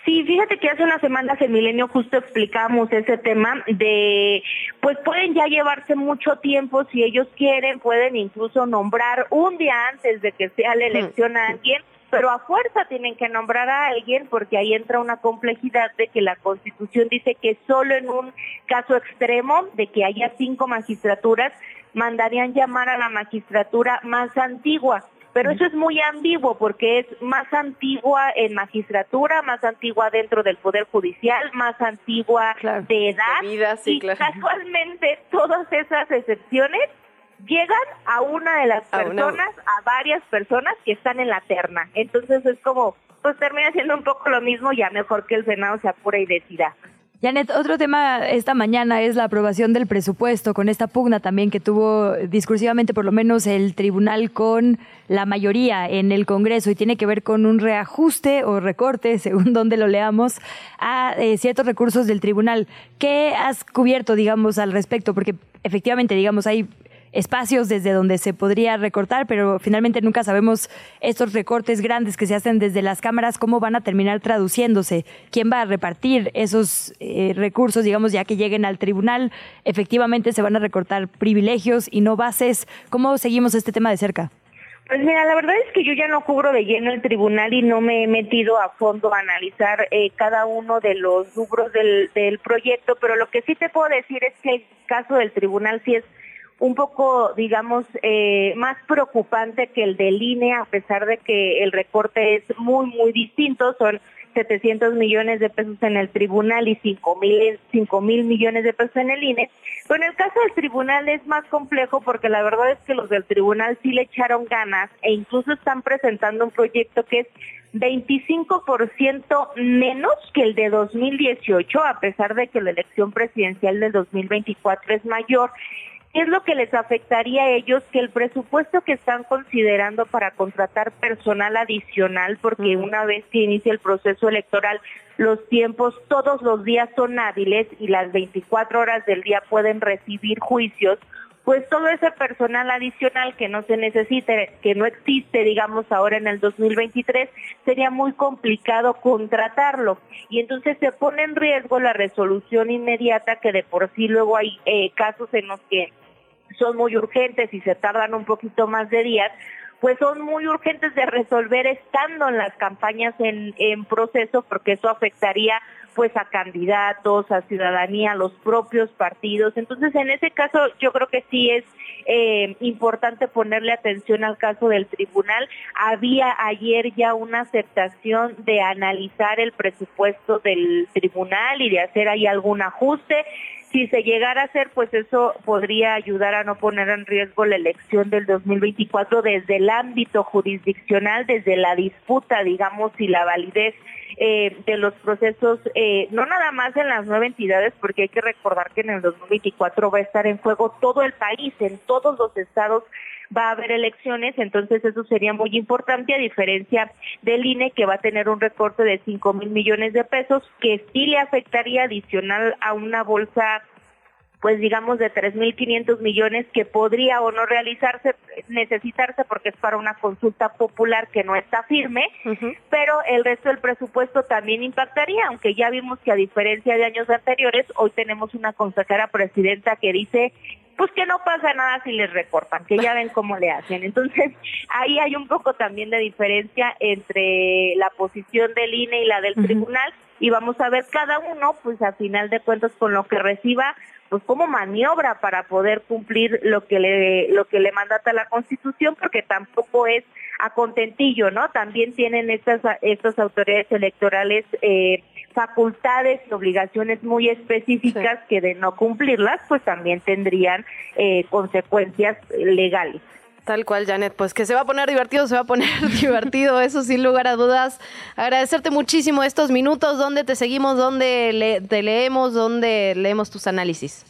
Sí, fíjate que hace unas semanas en Milenio justo explicamos ese tema de, pues pueden ya llevarse mucho tiempo si ellos quieren, pueden incluso nombrar un día antes de que sea la elección a alguien pero a fuerza tienen que nombrar a alguien porque ahí entra una complejidad de que la Constitución dice que solo en un caso extremo de que haya cinco magistraturas mandarían llamar a la magistratura más antigua. Pero eso es muy ambiguo porque es más antigua en magistratura, más antigua dentro del Poder Judicial, más antigua de edad. y casualmente todas esas excepciones llegan a una de las personas, a, varias personas que están en la terna. Entonces es como, pues termina siendo un poco lo mismo, ya mejor que el Senado se apure y decida. Janet, otro tema esta mañana es la aprobación del presupuesto, con esta pugna también que tuvo discursivamente por lo menos el tribunal con la mayoría en el Congreso y tiene que ver con un reajuste o recorte, <laughs> según donde lo leamos, a eh, ciertos recursos del tribunal. ¿Qué has cubierto, digamos, al respecto? Porque efectivamente, digamos, hay espacios desde donde se podría recortar, pero finalmente nunca sabemos estos recortes grandes que se hacen desde las cámaras, cómo van a terminar traduciéndose, quién va a repartir esos eh, recursos, digamos, ya que lleguen al tribunal, efectivamente se van a recortar privilegios y no bases. ¿Cómo seguimos este tema de cerca? Pues mira, la verdad es que yo ya no cubro de lleno el tribunal y no me he metido a fondo a analizar eh, cada uno de los rubros del, del proyecto, pero lo que sí te puedo decir es que el caso del tribunal sí es un poco, digamos, eh, más preocupante que el del INE, a pesar de que el recorte es muy, muy distinto. Son 700 millones de pesos en el tribunal y 5 mil, 5 mil millones de pesos en el INE. Pero en el caso del tribunal es más complejo porque la verdad es que los del tribunal sí le echaron ganas e incluso están presentando un proyecto que es 25% menos que el de 2018, a pesar de que la elección presidencial del 2024 es mayor. ¿Qué es lo que les afectaría a ellos? Que el presupuesto que están considerando para contratar personal adicional, porque una vez que inicia el proceso electoral, los tiempos todos los días son hábiles y las 24 horas del día pueden recibir juicios, pues todo ese personal adicional que no se necesite, que no existe, digamos, ahora en el 2023, sería muy complicado contratarlo. Y entonces se pone en riesgo la resolución inmediata, que de por sí luego hay eh, casos en los que son muy urgentes y se tardan un poquito más de días, pues son muy urgentes de resolver estando en las campañas en, en proceso porque eso afectaría pues a candidatos, a ciudadanía, a los propios partidos. Entonces, en ese caso, yo creo que sí es eh, importante ponerle atención al caso del tribunal. Había ayer ya una aceptación de analizar el presupuesto del tribunal y de hacer ahí algún ajuste. Si se llegara a hacer, pues eso podría ayudar a no poner en riesgo la elección del 2024 desde el ámbito jurisdiccional, desde la disputa, digamos, y la validez eh, de los procesos, eh, no nada más en las nueve entidades, porque hay que recordar que en el 2024 va a estar en juego todo el país, todos los estados va a haber elecciones, entonces eso sería muy importante a diferencia del INE que va a tener un recorte de 5 mil millones de pesos que sí le afectaría adicional a una bolsa pues digamos de 3.500 millones que podría o no realizarse, necesitarse porque es para una consulta popular que no está firme, pero el resto del presupuesto también impactaría, aunque ya vimos que a diferencia de años anteriores, hoy tenemos una consejera presidenta que dice pues que no pasa nada si les recortan, que ya ven cómo le hacen. Entonces, <laughs> ahí hay un poco también de diferencia entre la posición del INE y la del tribunal y vamos a ver cada uno, pues a final de cuentas con lo que reciba, pues como maniobra para poder cumplir lo que le lo que le mandata la Constitución porque tampoco es a contentillo, ¿no? También tienen estas estas autoridades electorales eh, facultades y obligaciones muy específicas que de no cumplirlas, pues también tendrían eh, consecuencias legales. Tal cual, Janet. Pues que se va a poner divertido, se va a poner <laughs> divertido, eso sin lugar a dudas. Agradecerte muchísimo estos minutos. ¿Dónde te seguimos? ¿Dónde te leemos? ¿Dónde leemos tus análisis?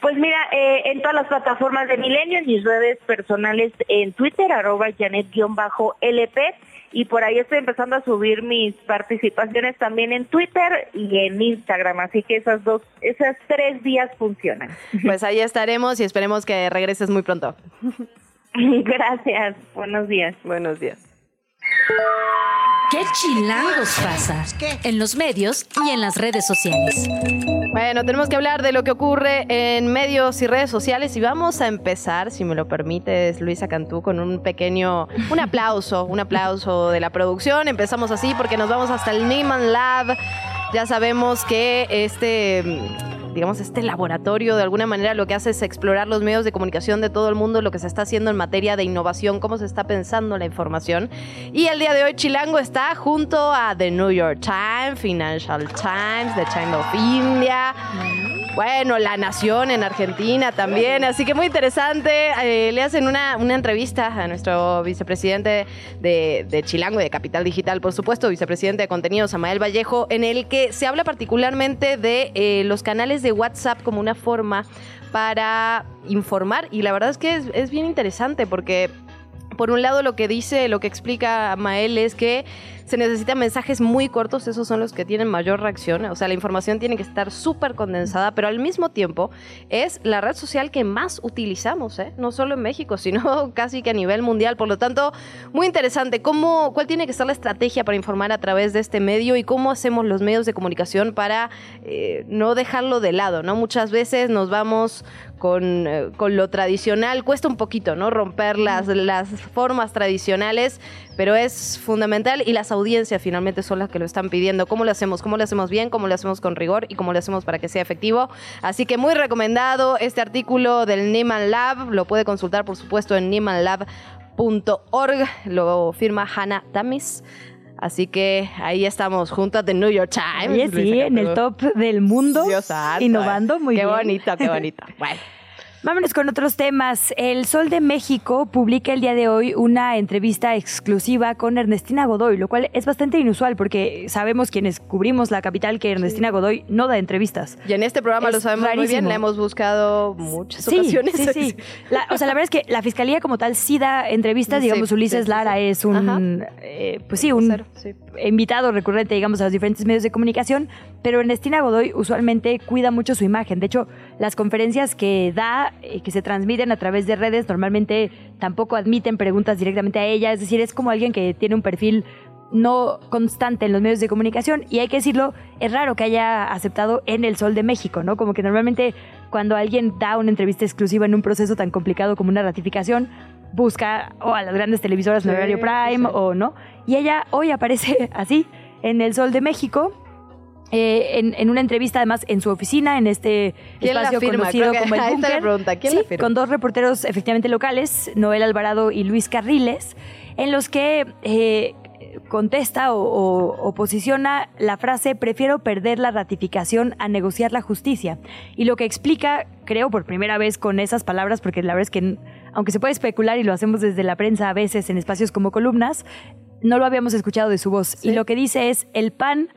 Pues mira, eh, en todas las plataformas de Milenio, en mis redes personales en Twitter, arroba Janet-LP, y por ahí estoy empezando a subir mis participaciones también en Twitter y en Instagram, así que esas dos, esas tres días funcionan. <laughs> Pues ahí estaremos y esperemos que regreses muy pronto. <laughs> Gracias, buenos días. Buenos días. ¿Qué chilangos pasa? En los medios y en las redes sociales. Bueno, tenemos que hablar de lo que ocurre en medios y redes sociales y vamos a empezar, si me lo permites, Luisa Cantú, con un pequeño, un aplauso, un aplauso de la producción. Empezamos así porque nos vamos hasta el Neyman Lab. Ya sabemos que este digamos, este laboratorio de alguna manera lo que hace es explorar los medios de comunicación de todo el mundo, lo que se está haciendo en materia de innovación, cómo se está pensando la información. Y el día de hoy Chilango está junto a The New York Times, Financial Times, The Times of India. Bueno, La Nación en Argentina también, así que muy interesante. Eh, le hacen una, entrevista a nuestro vicepresidente de, de, Chilango y de Capital Digital, por supuesto, vicepresidente de contenidos, Amael Vallejo, en el que se habla particularmente de eh, los canales de WhatsApp como una forma para informar. Y la verdad es que es, es bien interesante porque por un lado lo que dice, lo que explica Mael es que se necesitan mensajes muy cortos, esos son los que tienen mayor reacción, o sea, la información tiene que estar súper condensada, pero al mismo tiempo es la red social que más utilizamos, ¿eh? no solo en México, sino <laughs> casi que a nivel mundial, por lo tanto, muy interesante, ¿Cómo, ¿cuál tiene que ser la estrategia para informar a través de este medio y cómo hacemos los medios de comunicación para eh, no dejarlo de lado? ¿no? Muchas veces nos vamos con, eh, con, lo tradicional. Cuesta un poquito, ¿no? Romper las, las formas tradicionales, pero es fundamental y las audiencias finalmente son las que lo están pidiendo. ¿Cómo lo hacemos? ¿Cómo lo hacemos bien? ¿Cómo lo hacemos con rigor? ¿Y cómo lo hacemos para que sea efectivo? Así que muy recomendado este artículo del Nieman Lab. Lo puede consultar, por supuesto, en niemanlab.org. Lo firma Hannah Tamis. Así que ahí estamos junto a The New York Times. sí, en el top del mundo. innovando muy bien. Qué bonito, qué bonito. <laughs> Bueno. Vámonos con otros temas. El Sol de México publica el día de hoy una entrevista exclusiva con Ernestina Godoy, lo cual es bastante inusual porque sabemos quienes cubrimos la capital que Ernestina Godoy no da entrevistas. Y en este programa lo sabemos muy bien, la hemos buscado muchas ocasiones. Sí, sí. <laughs> o sea, la verdad es que la fiscalía como tal sí da entrevistas, digamos, Ulises Lara es un, eh, pues sí, un invitado recurrente, digamos, a los diferentes medios de comunicación, pero Ernestina Godoy usualmente cuida mucho su imagen. De hecho, las conferencias que da, eh, que se transmiten a través de redes, normalmente tampoco admiten preguntas directamente a ella. Es decir, es como alguien que tiene un perfil no constante en los medios de comunicación y hay que decirlo, es raro que haya aceptado en El Sol de México, ¿no? Como que normalmente cuando alguien da una entrevista exclusiva en un proceso tan complicado como una ratificación, busca o a las grandes televisoras en horario Prime o no. Y ella hoy aparece <laughs> así en El Sol de México eh, en, una entrevista además en su oficina, en este espacio conocido como el <laughs> Bunker, ¿Quién con dos reporteros efectivamente locales, Noel Alvarado y Luis Carriles, en los que eh, contesta o, posiciona la frase prefiero perder la ratificación a negociar la justicia. Y lo que explica, creo por primera vez con esas palabras, porque la verdad es que aunque se puede especular y lo hacemos desde la prensa a veces en espacios como columnas, no lo habíamos escuchado de su voz. Y lo que dice es, el PAN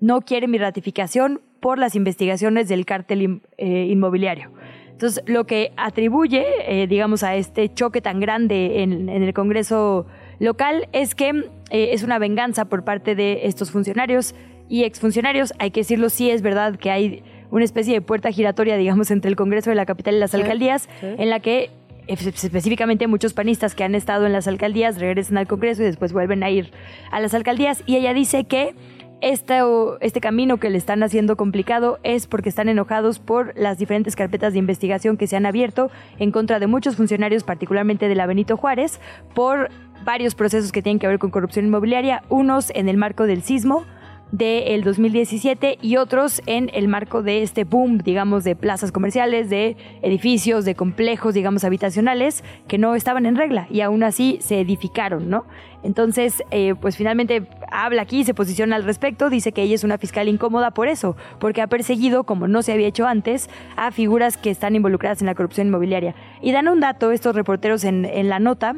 no quiere mi ratificación por las investigaciones del cártel eh, inmobiliario. Entonces, lo que atribuye, eh, digamos, a este choque tan grande en, el Congreso local es que eh, es una venganza por parte de estos funcionarios y exfuncionarios. Hay que decirlo, sí es verdad que hay una especie de puerta giratoria, digamos, entre el Congreso de la capital y las alcaldías, en la que específicamente muchos panistas que han estado en las alcaldías regresan al Congreso y después vuelven a ir a las alcaldías. Y ella dice que este, camino que le están haciendo complicado es porque están enojados por las diferentes carpetas de investigación que se han abierto en contra de muchos funcionarios, particularmente de la Benito Juárez, por varios procesos que tienen que ver con corrupción inmobiliaria, unos en el marco del sismo, del 2017 y otros en el marco de este boom, digamos, de plazas comerciales, de edificios, de complejos, digamos, habitacionales que no estaban en regla y aún así se edificaron, ¿no? Entonces, eh, pues finalmente habla aquí, se posiciona al respecto, dice que ella es una fiscal incómoda por eso, porque ha perseguido, como no se había hecho antes, a figuras que están involucradas en la corrupción inmobiliaria. Y dan un dato estos reporteros en, en la nota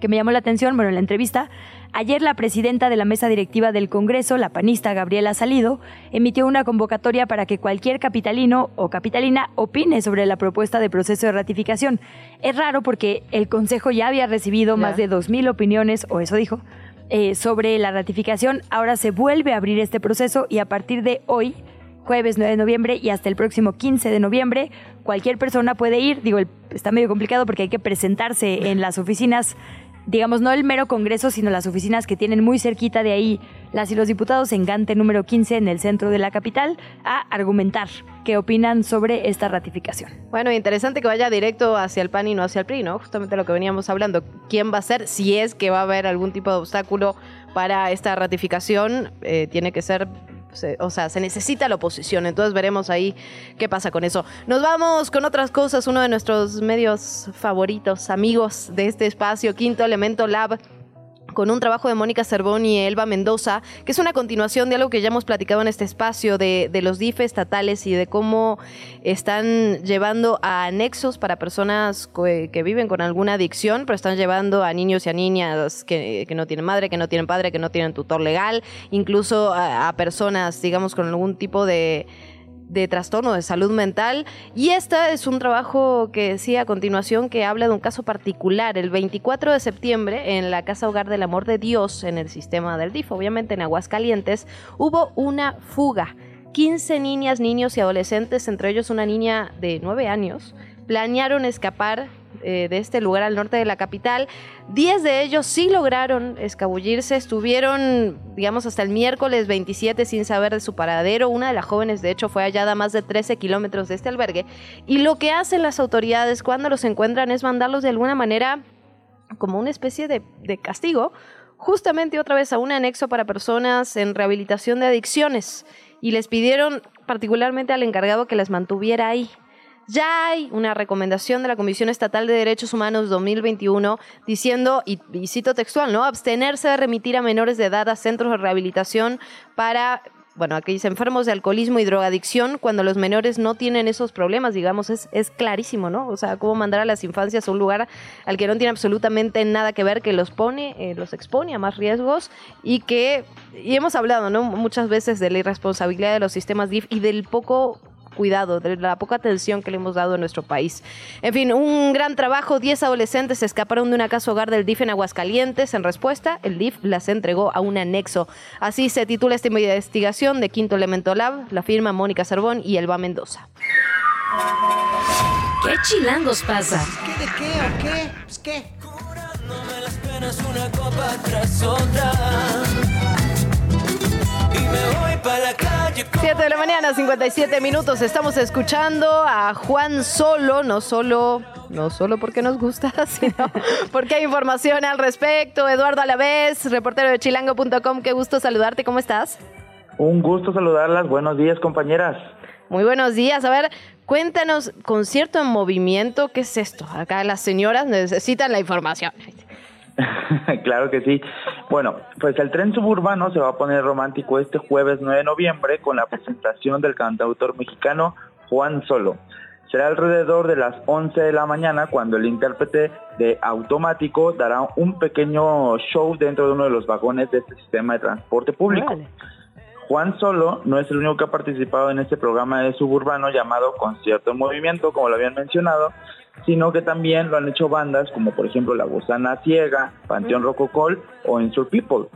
que me llamó la atención, bueno, en la entrevista, ayer la presidenta de la mesa directiva del Congreso, la panista Gabriela Salido, emitió una convocatoria para que cualquier capitalino o capitalina opine sobre la propuesta de proceso de ratificación. Es raro porque el Consejo ya había recibido más de 2.000 opiniones, o eso dijo, eh, sobre la ratificación. Ahora se vuelve a abrir este proceso y a partir de hoy jueves 9 de noviembre y hasta el próximo 15 de noviembre. Cualquier persona puede ir, digo, está medio complicado porque hay que presentarse en las oficinas digamos, no el mero Congreso, sino las oficinas que tienen muy cerquita de ahí las y los diputados en Gante número 15 en el centro de la capital a argumentar qué opinan sobre esta ratificación. Bueno, interesante que vaya directo hacia el PAN y no hacia el PRI, ¿no? Justamente lo que veníamos hablando. ¿Quién va a ser? Si es que va a haber algún tipo de obstáculo para esta ratificación, eh, tiene que ser o sea, se necesita la oposición. Entonces veremos ahí qué pasa con eso. Nos vamos con otras cosas. Uno de nuestros medios favoritos, amigos de este espacio, Quinto Elemento Lab con un trabajo de Mónica Cervón y Elba Mendoza, que es una continuación de algo que ya hemos platicado en este espacio de, los DIF estatales y de cómo están llevando a anexos para personas que, viven con alguna adicción, pero están llevando a niños y a niñas que, no tienen madre, que no tienen padre, que no tienen tutor legal, incluso a personas, digamos, con algún tipo de de trastorno de salud mental. Y este es un trabajo que decía a continuación que habla de un caso particular. El 24 de septiembre, en la Casa Hogar del Amor de Dios, en el sistema del DIF, obviamente en Aguascalientes, hubo una fuga. 15 niñas, niños y adolescentes, entre ellos una niña de 9 años, planearon escapar eh, de este lugar al norte de la capital. Diez de ellos sí lograron escabullirse, estuvieron, digamos, hasta el miércoles 27 sin saber de su paradero. Una de las jóvenes, de hecho, fue hallada a más de 13 kilómetros de este albergue. Y lo que hacen las autoridades cuando los encuentran es mandarlos de alguna manera como una especie de, de castigo, justamente otra vez a un anexo para personas en rehabilitación de adicciones. Y les pidieron particularmente al encargado que les mantuviera ahí. Ya hay una recomendación de la Comisión Estatal de Derechos Humanos 2021 diciendo, y, cito textual, ¿no? Abstenerse de remitir a menores de edad a centros de rehabilitación para bueno, dice enfermos de alcoholismo y drogadicción, cuando los menores no tienen esos problemas, digamos, es, es clarísimo, ¿no? O sea, cómo mandar a las infancias a un lugar al que no tiene absolutamente nada que ver, que los pone, eh, los expone a más riesgos y que, y hemos hablado, ¿no? Muchas veces de la irresponsabilidad de los sistemas DIF y del poco cuidado, de la poca atención que le hemos dado a nuestro país. En fin, un gran trabajo. Diez adolescentes se escaparon de una casa hogar del DIF en Aguascalientes. En respuesta, el DIF las entregó a un anexo. Así se titula esta investigación de Quinto Elemento Lab, la firma Mónica Cervón y Elba Mendoza. ¿Qué chilangos pasa? ¿Qué de qué o qué? Pues qué. las penas una copa tras otra. 7 de la mañana, 57 minutos. Estamos escuchando a Juan Solo, no solo, no solo porque nos gusta, <laughs> sino porque hay información al respecto. Eduardo Alavés, reportero de chilango.com, qué gusto saludarte, ¿cómo estás? Un gusto saludarlas, buenos días compañeras. Muy buenos días, a ver, cuéntanos, concierto en movimiento, ¿qué es esto? Acá las señoras necesitan la información. <laughs> claro que sí. Bueno, pues el tren suburbano se va a poner romántico este jueves 9 de noviembre con la presentación del cantautor mexicano Juan Solo. Será alrededor de las 11 de la mañana cuando el intérprete de Automático dará un pequeño show dentro de uno de los vagones de este sistema de transporte público. Juan Solo no es el único que ha participado en este programa de suburbano llamado Concierto en Movimiento, como lo habían mencionado, sino que también lo han hecho bandas como por ejemplo La Gusana Ciega, Panteón Rococol o Insur People.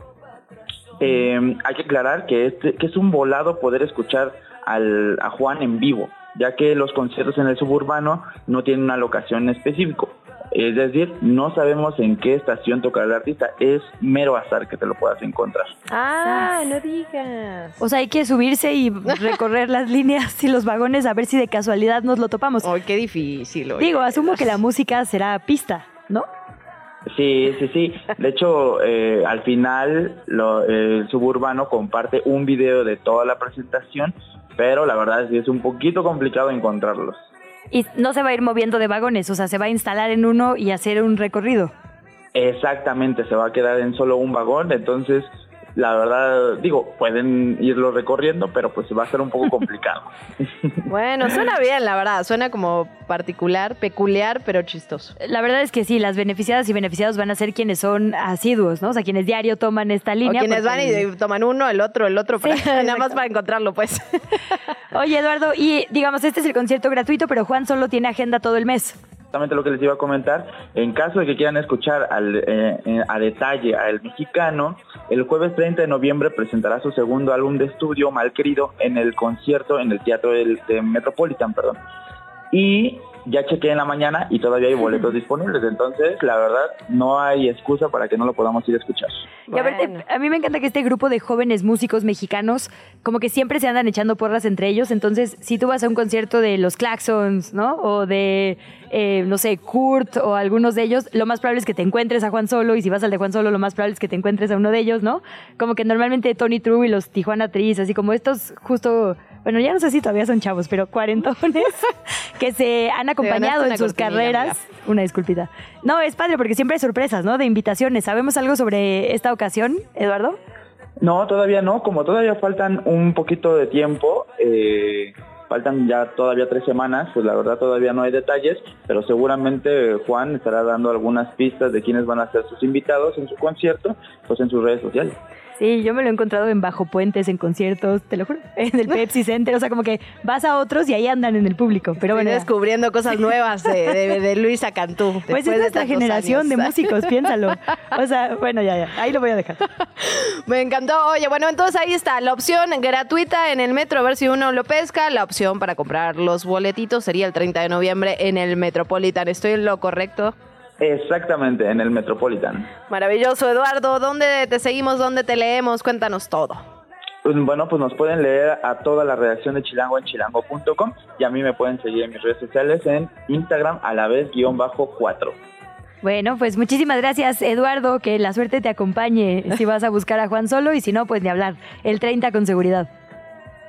Eh, hay que aclarar que, este, que es un volado poder escuchar al, a Juan en vivo, ya que los conciertos en el suburbano no tienen una locación específica. Es decir, no sabemos en qué estación tocará el artista, es mero azar que te lo puedas encontrar. Ah, no digas. O sea, hay que subirse y recorrer las <laughs> líneas y los vagones a ver si de casualidad nos lo topamos. Ay, qué difícil. Digo, asumo que la música será pista, ¿no? Sí, sí, sí. De hecho, eh, al final lo, el suburbano comparte un video de toda la presentación, pero la verdad es que es un poquito complicado encontrarlos. Y no se va a ir moviendo de vagones, o sea, se va a instalar en uno y hacer un recorrido. Exactamente, se va a quedar en solo un vagón, entonces la verdad, digo, pueden irlo recorriendo, pero pues va a ser un poco complicado. <laughs> bueno, suena bien, la verdad, suena como particular, peculiar, pero chistoso. La verdad es que sí, las beneficiadas y beneficiados van a ser quienes son asiduos, ¿no? O sea, quienes diario toman esta línea. O quienes van y toman uno, el otro, el otro, <laughs> nada más para encontrarlo, pues. <laughs> Oye, Eduardo, y digamos, este es el concierto gratuito, pero Juan solo tiene agenda todo el mes exactamente lo que les iba a comentar. En caso de que quieran escuchar al, eh, eh, a detalle al mexicano, el jueves 30 de noviembre presentará su segundo álbum de estudio, Malquerido, en el concierto en el Teatro del, de Metropolitan, perdón. Y ya chequé en la mañana y todavía hay boletos disponibles. Entonces, la verdad, no hay excusa para que no lo podamos ir a escuchar. Y a, a mí me encanta que este grupo de jóvenes músicos mexicanos, como que siempre se andan echando porras entre ellos. Entonces, si tú vas a un concierto de los Claxons, ¿no? O de, eh, no sé, Kurt o algunos de ellos, lo más probable es que te encuentres a Juan Solo. Y si vas al de Juan Solo, lo más probable es que te encuentres a uno de ellos, ¿no? Como que normalmente Tony True y los Tijuana Tris, así como estos justo bueno, ya no sé si todavía son chavos, pero cuarentones <laughs> que se han acompañado en sus carreras. Una disculpita. No, es padre porque siempre hay sorpresas, ¿no? De invitaciones. ¿Sabemos algo sobre esta ocasión, Eduardo? No, todavía no. Como todavía faltan un poquito de tiempo, eh, faltan ya todavía tres semanas, pues la verdad todavía no hay detalles, pero seguramente Juan estará dando algunas pistas de quiénes van a ser sus invitados en su concierto, pues en sus redes sociales. Sí, yo me lo he encontrado en Bajo Puentes, en conciertos, te lo juro, <laughs> en el Pepsi Center, o sea, como que vas a otros y ahí andan en el público. Pero bueno, descubriendo cosas nuevas de, de, Luisa Cantú. <laughs> Pues es nuestra generación de músicos, piénsalo. <laughs> O sea, bueno, ya, ya, ahí lo voy a dejar. Me encantó. Oye, bueno, entonces ahí está la opción gratuita en el metro, a ver si uno lo pesca. La opción para comprar los boletitos sería el 30 de noviembre en el Metropolitan. ¿Estoy en lo correcto? Exactamente, en el Metropolitan. Maravilloso, Eduardo. ¿Dónde te seguimos? ¿Dónde te leemos? Cuéntanos todo. Pues, bueno, pues nos pueden leer a toda la redacción de Chilango en chilango.com y a mí me pueden seguir en mis redes sociales en Instagram a la vez guion bajo 4. Bueno, pues muchísimas gracias, Eduardo. Que la suerte te acompañe si vas a buscar a Juan solo y si no, pues ni hablar. El 30 con seguridad.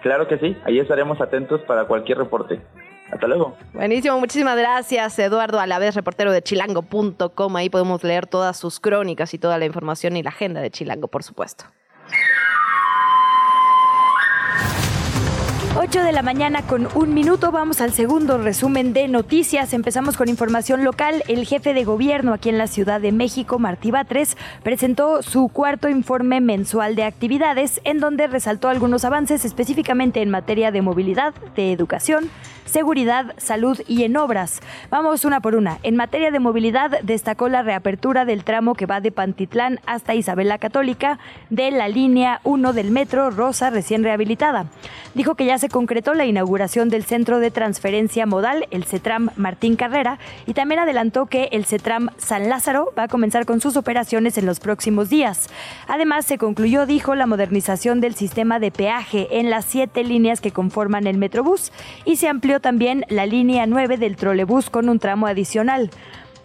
Claro que sí, ahí estaremos atentos para cualquier reporte. Hasta luego. Buenísimo, muchísimas gracias Eduardo a la vez reportero de chilango.com. Ahí podemos leer todas sus crónicas y toda la información y la agenda de Chilango, por supuesto. 8 de la mañana con un minuto vamos al segundo resumen de noticias. Empezamos con información local. El jefe de gobierno aquí en la Ciudad de México, Martí Batres, presentó su cuarto informe mensual de actividades en donde resaltó algunos avances específicamente en materia de movilidad, de educación, seguridad, salud y en obras. Vamos una por una. En materia de movilidad destacó la reapertura del tramo que va de Pantitlán hasta Isabel la Católica de la línea 1 del metro Rosa recién rehabilitada. Dijo que ya se concretó la inauguración del Centro de Transferencia Modal, el CETRAM Martín Carrera, y también adelantó que el CETRAM San Lázaro va a comenzar con sus operaciones en los próximos días. Además, se concluyó, dijo, la modernización del sistema de peaje en las siete líneas que conforman el Metrobús y se amplió también la línea 9 del trolebús con un tramo adicional.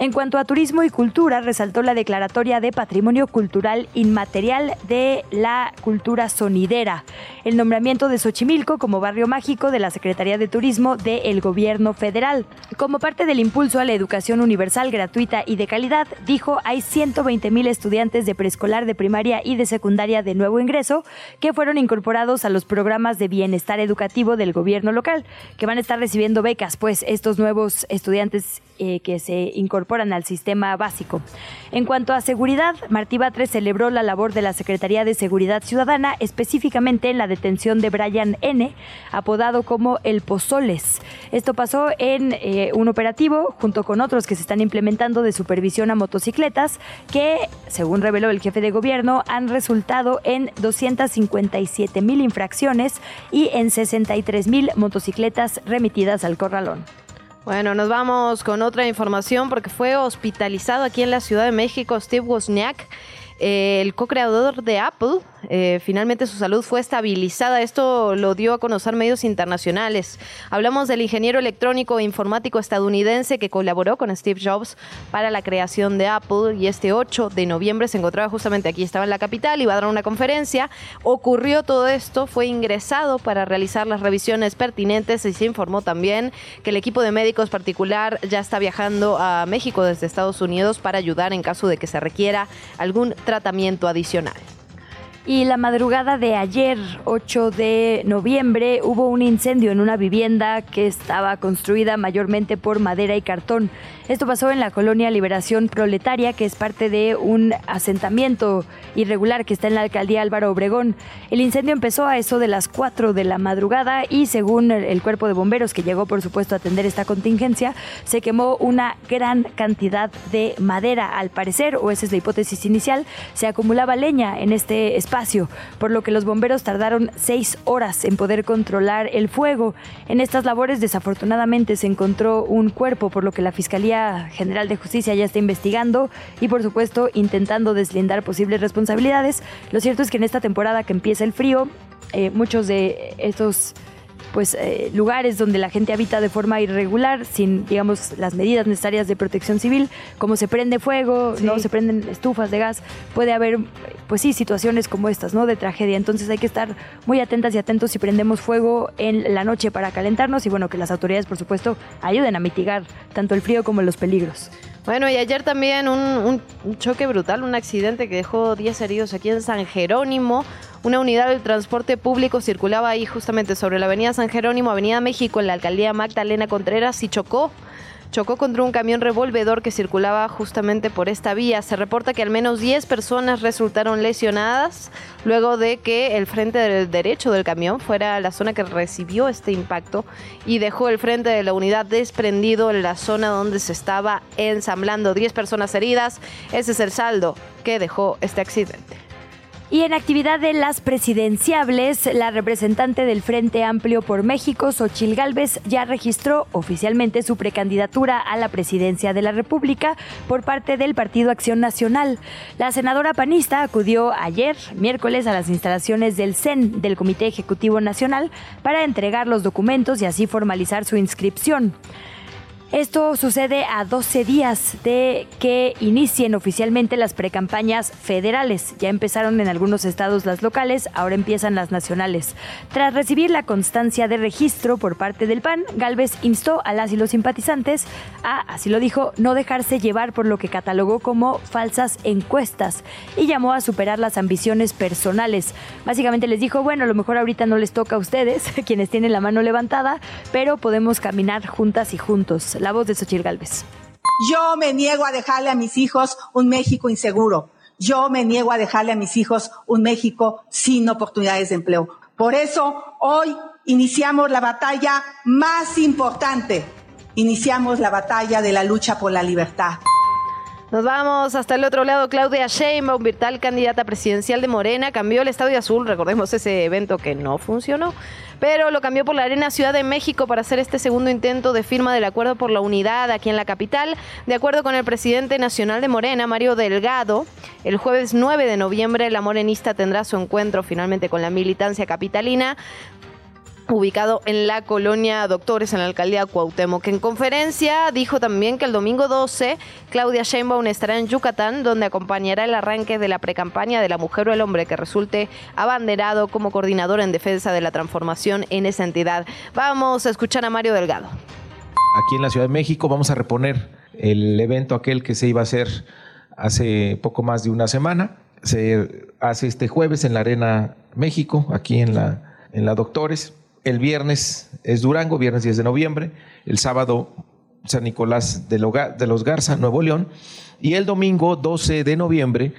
En cuanto a turismo y cultura, resaltó la declaratoria de Patrimonio Cultural Inmaterial de la Cultura Sonidera, el nombramiento de Xochimilco como barrio mágico de la Secretaría de Turismo del Gobierno Federal. Como parte del impulso a la educación universal, gratuita y de calidad, dijo hay 120 mil estudiantes de preescolar, de primaria y de secundaria de nuevo ingreso que fueron incorporados a los programas de bienestar educativo del gobierno local, que van a estar recibiendo becas, pues estos nuevos estudiantes eh, que se incorporan al sistema básico. En cuanto a seguridad, Martí Batres celebró la labor de la Secretaría de Seguridad Ciudadana, específicamente en la detención de Brian N., apodado como El Pozoles. Esto pasó en eh, un operativo junto con otros que se están implementando de supervisión a motocicletas que, según reveló el jefe de gobierno, han resultado en 257 mil infracciones y en 63 mil motocicletas remitidas al corralón. Bueno, nos vamos con otra información porque fue hospitalizado aquí en la Ciudad de México Steve Wozniak eh, el co-creador de Apple, eh, finalmente su salud fue estabilizada. Esto lo dio a conocer medios internacionales. Hablamos del ingeniero electrónico e informático estadounidense que colaboró con Steve Jobs para la creación de Apple y este 8 de noviembre se encontraba justamente aquí, estaba en la capital, iba a dar una conferencia. Ocurrió todo esto, fue ingresado para realizar las revisiones pertinentes y se informó también que el equipo de médicos particular ya está viajando a México desde Estados Unidos para ayudar en caso de que se requiera algún tratamiento adicional. Y la madrugada de ayer, 8 de noviembre, hubo un incendio en una vivienda que estaba construida mayormente por madera y cartón. Esto pasó en la colonia Liberación Proletaria, que es parte de un asentamiento irregular que está en la alcaldía Álvaro Obregón. El incendio empezó a eso de las 4 de la madrugada y según el cuerpo de bomberos que llegó por supuesto a atender esta contingencia, se quemó una gran cantidad de madera. Al parecer, o esa es la hipótesis inicial, se acumulaba leña en este espacio, por lo que los bomberos tardaron seis horas en poder controlar el fuego. En estas labores desafortunadamente se encontró un cuerpo, por lo que la Fiscalía General de Justicia ya está investigando y por supuesto intentando deslindar posibles responsabilidades. Lo cierto es que en esta temporada que empieza el frío, eh, muchos de estos pues eh, lugares donde la gente habita de forma irregular, sin digamos las medidas necesarias de protección civil, como se prende fuego, no se prenden estufas de gas, puede haber pues sí situaciones como estas, ¿no? de tragedia. Entonces hay que estar muy atentas y atentos si prendemos fuego en la noche para calentarnos y bueno, que las autoridades por supuesto ayuden a mitigar tanto el frío como los peligros. Bueno, y ayer también un, un choque brutal, un accidente que dejó 10 heridos aquí en San Jerónimo. Una unidad del transporte público circulaba ahí justamente sobre la avenida San Jerónimo, avenida México, en la alcaldía Magdalena Contreras y chocó. Chocó contra un camión revolvedor que circulaba justamente por esta vía. Se reporta que al menos 10 personas resultaron lesionadas luego de que el frente del derecho del camión fuera la zona que recibió este impacto y dejó el frente de la unidad desprendido en la zona donde se estaba ensamblando. 10 personas heridas. Ese es el saldo que dejó este accidente. Y en actividad de las presidenciables, la representante del Frente Amplio por México, Xochil Gálvez, ya registró oficialmente su precandidatura a la presidencia de la República por parte del Partido Acción Nacional. La senadora panista acudió ayer, miércoles, a las instalaciones del CEN, del Comité Ejecutivo Nacional, para entregar los documentos y así formalizar su inscripción. Esto sucede a 12 días de que inicien oficialmente las precampañas federales. Ya empezaron en algunos estados las locales, ahora empiezan las nacionales. Tras recibir la constancia de registro por parte del PAN, Galvez instó a las y los simpatizantes a, así lo dijo, no dejarse llevar por lo que catalogó como falsas encuestas y llamó a superar las ambiciones personales. Básicamente les dijo, bueno, a lo mejor ahorita no les toca a ustedes, <laughs> quienes tienen la mano levantada, pero podemos caminar juntas y juntos la voz de Xochitl Galvez. Yo me niego a dejarle a mis hijos un México inseguro. Yo me niego a dejarle a mis hijos un México sin oportunidades de empleo. Por eso hoy iniciamos la batalla más importante. Iniciamos la batalla de la lucha por la libertad. Nos vamos hasta el otro lado. Claudia Sheinbaum, virtual candidata presidencial de Morena, cambió el Estadio Azul. Recordemos ese evento que no funcionó, pero lo cambió por la Arena Ciudad de México para hacer este segundo intento de firma del acuerdo por la unidad aquí en la capital. De acuerdo con el presidente nacional de Morena, Mario Delgado, el jueves 9 de noviembre la morenista tendrá su encuentro finalmente con la militancia capitalina ubicado en la colonia Doctores en la alcaldía Cuauhtémoc. En conferencia dijo también que el domingo 12 Claudia Sheinbaum estará en Yucatán donde acompañará el arranque de la precampaña de la mujer o el hombre que resulte abanderado como coordinador en defensa de la transformación en esa entidad. Vamos a escuchar a Mario Delgado. Aquí en la Ciudad de México vamos a reponer el evento aquel que se iba a hacer hace poco más de una semana. Se hace este jueves en la Arena México, aquí en la, en la Doctores el viernes es Durango, viernes 10 de noviembre. El sábado San Nicolás de, los Garza, Nuevo León. Y el domingo 12 de noviembre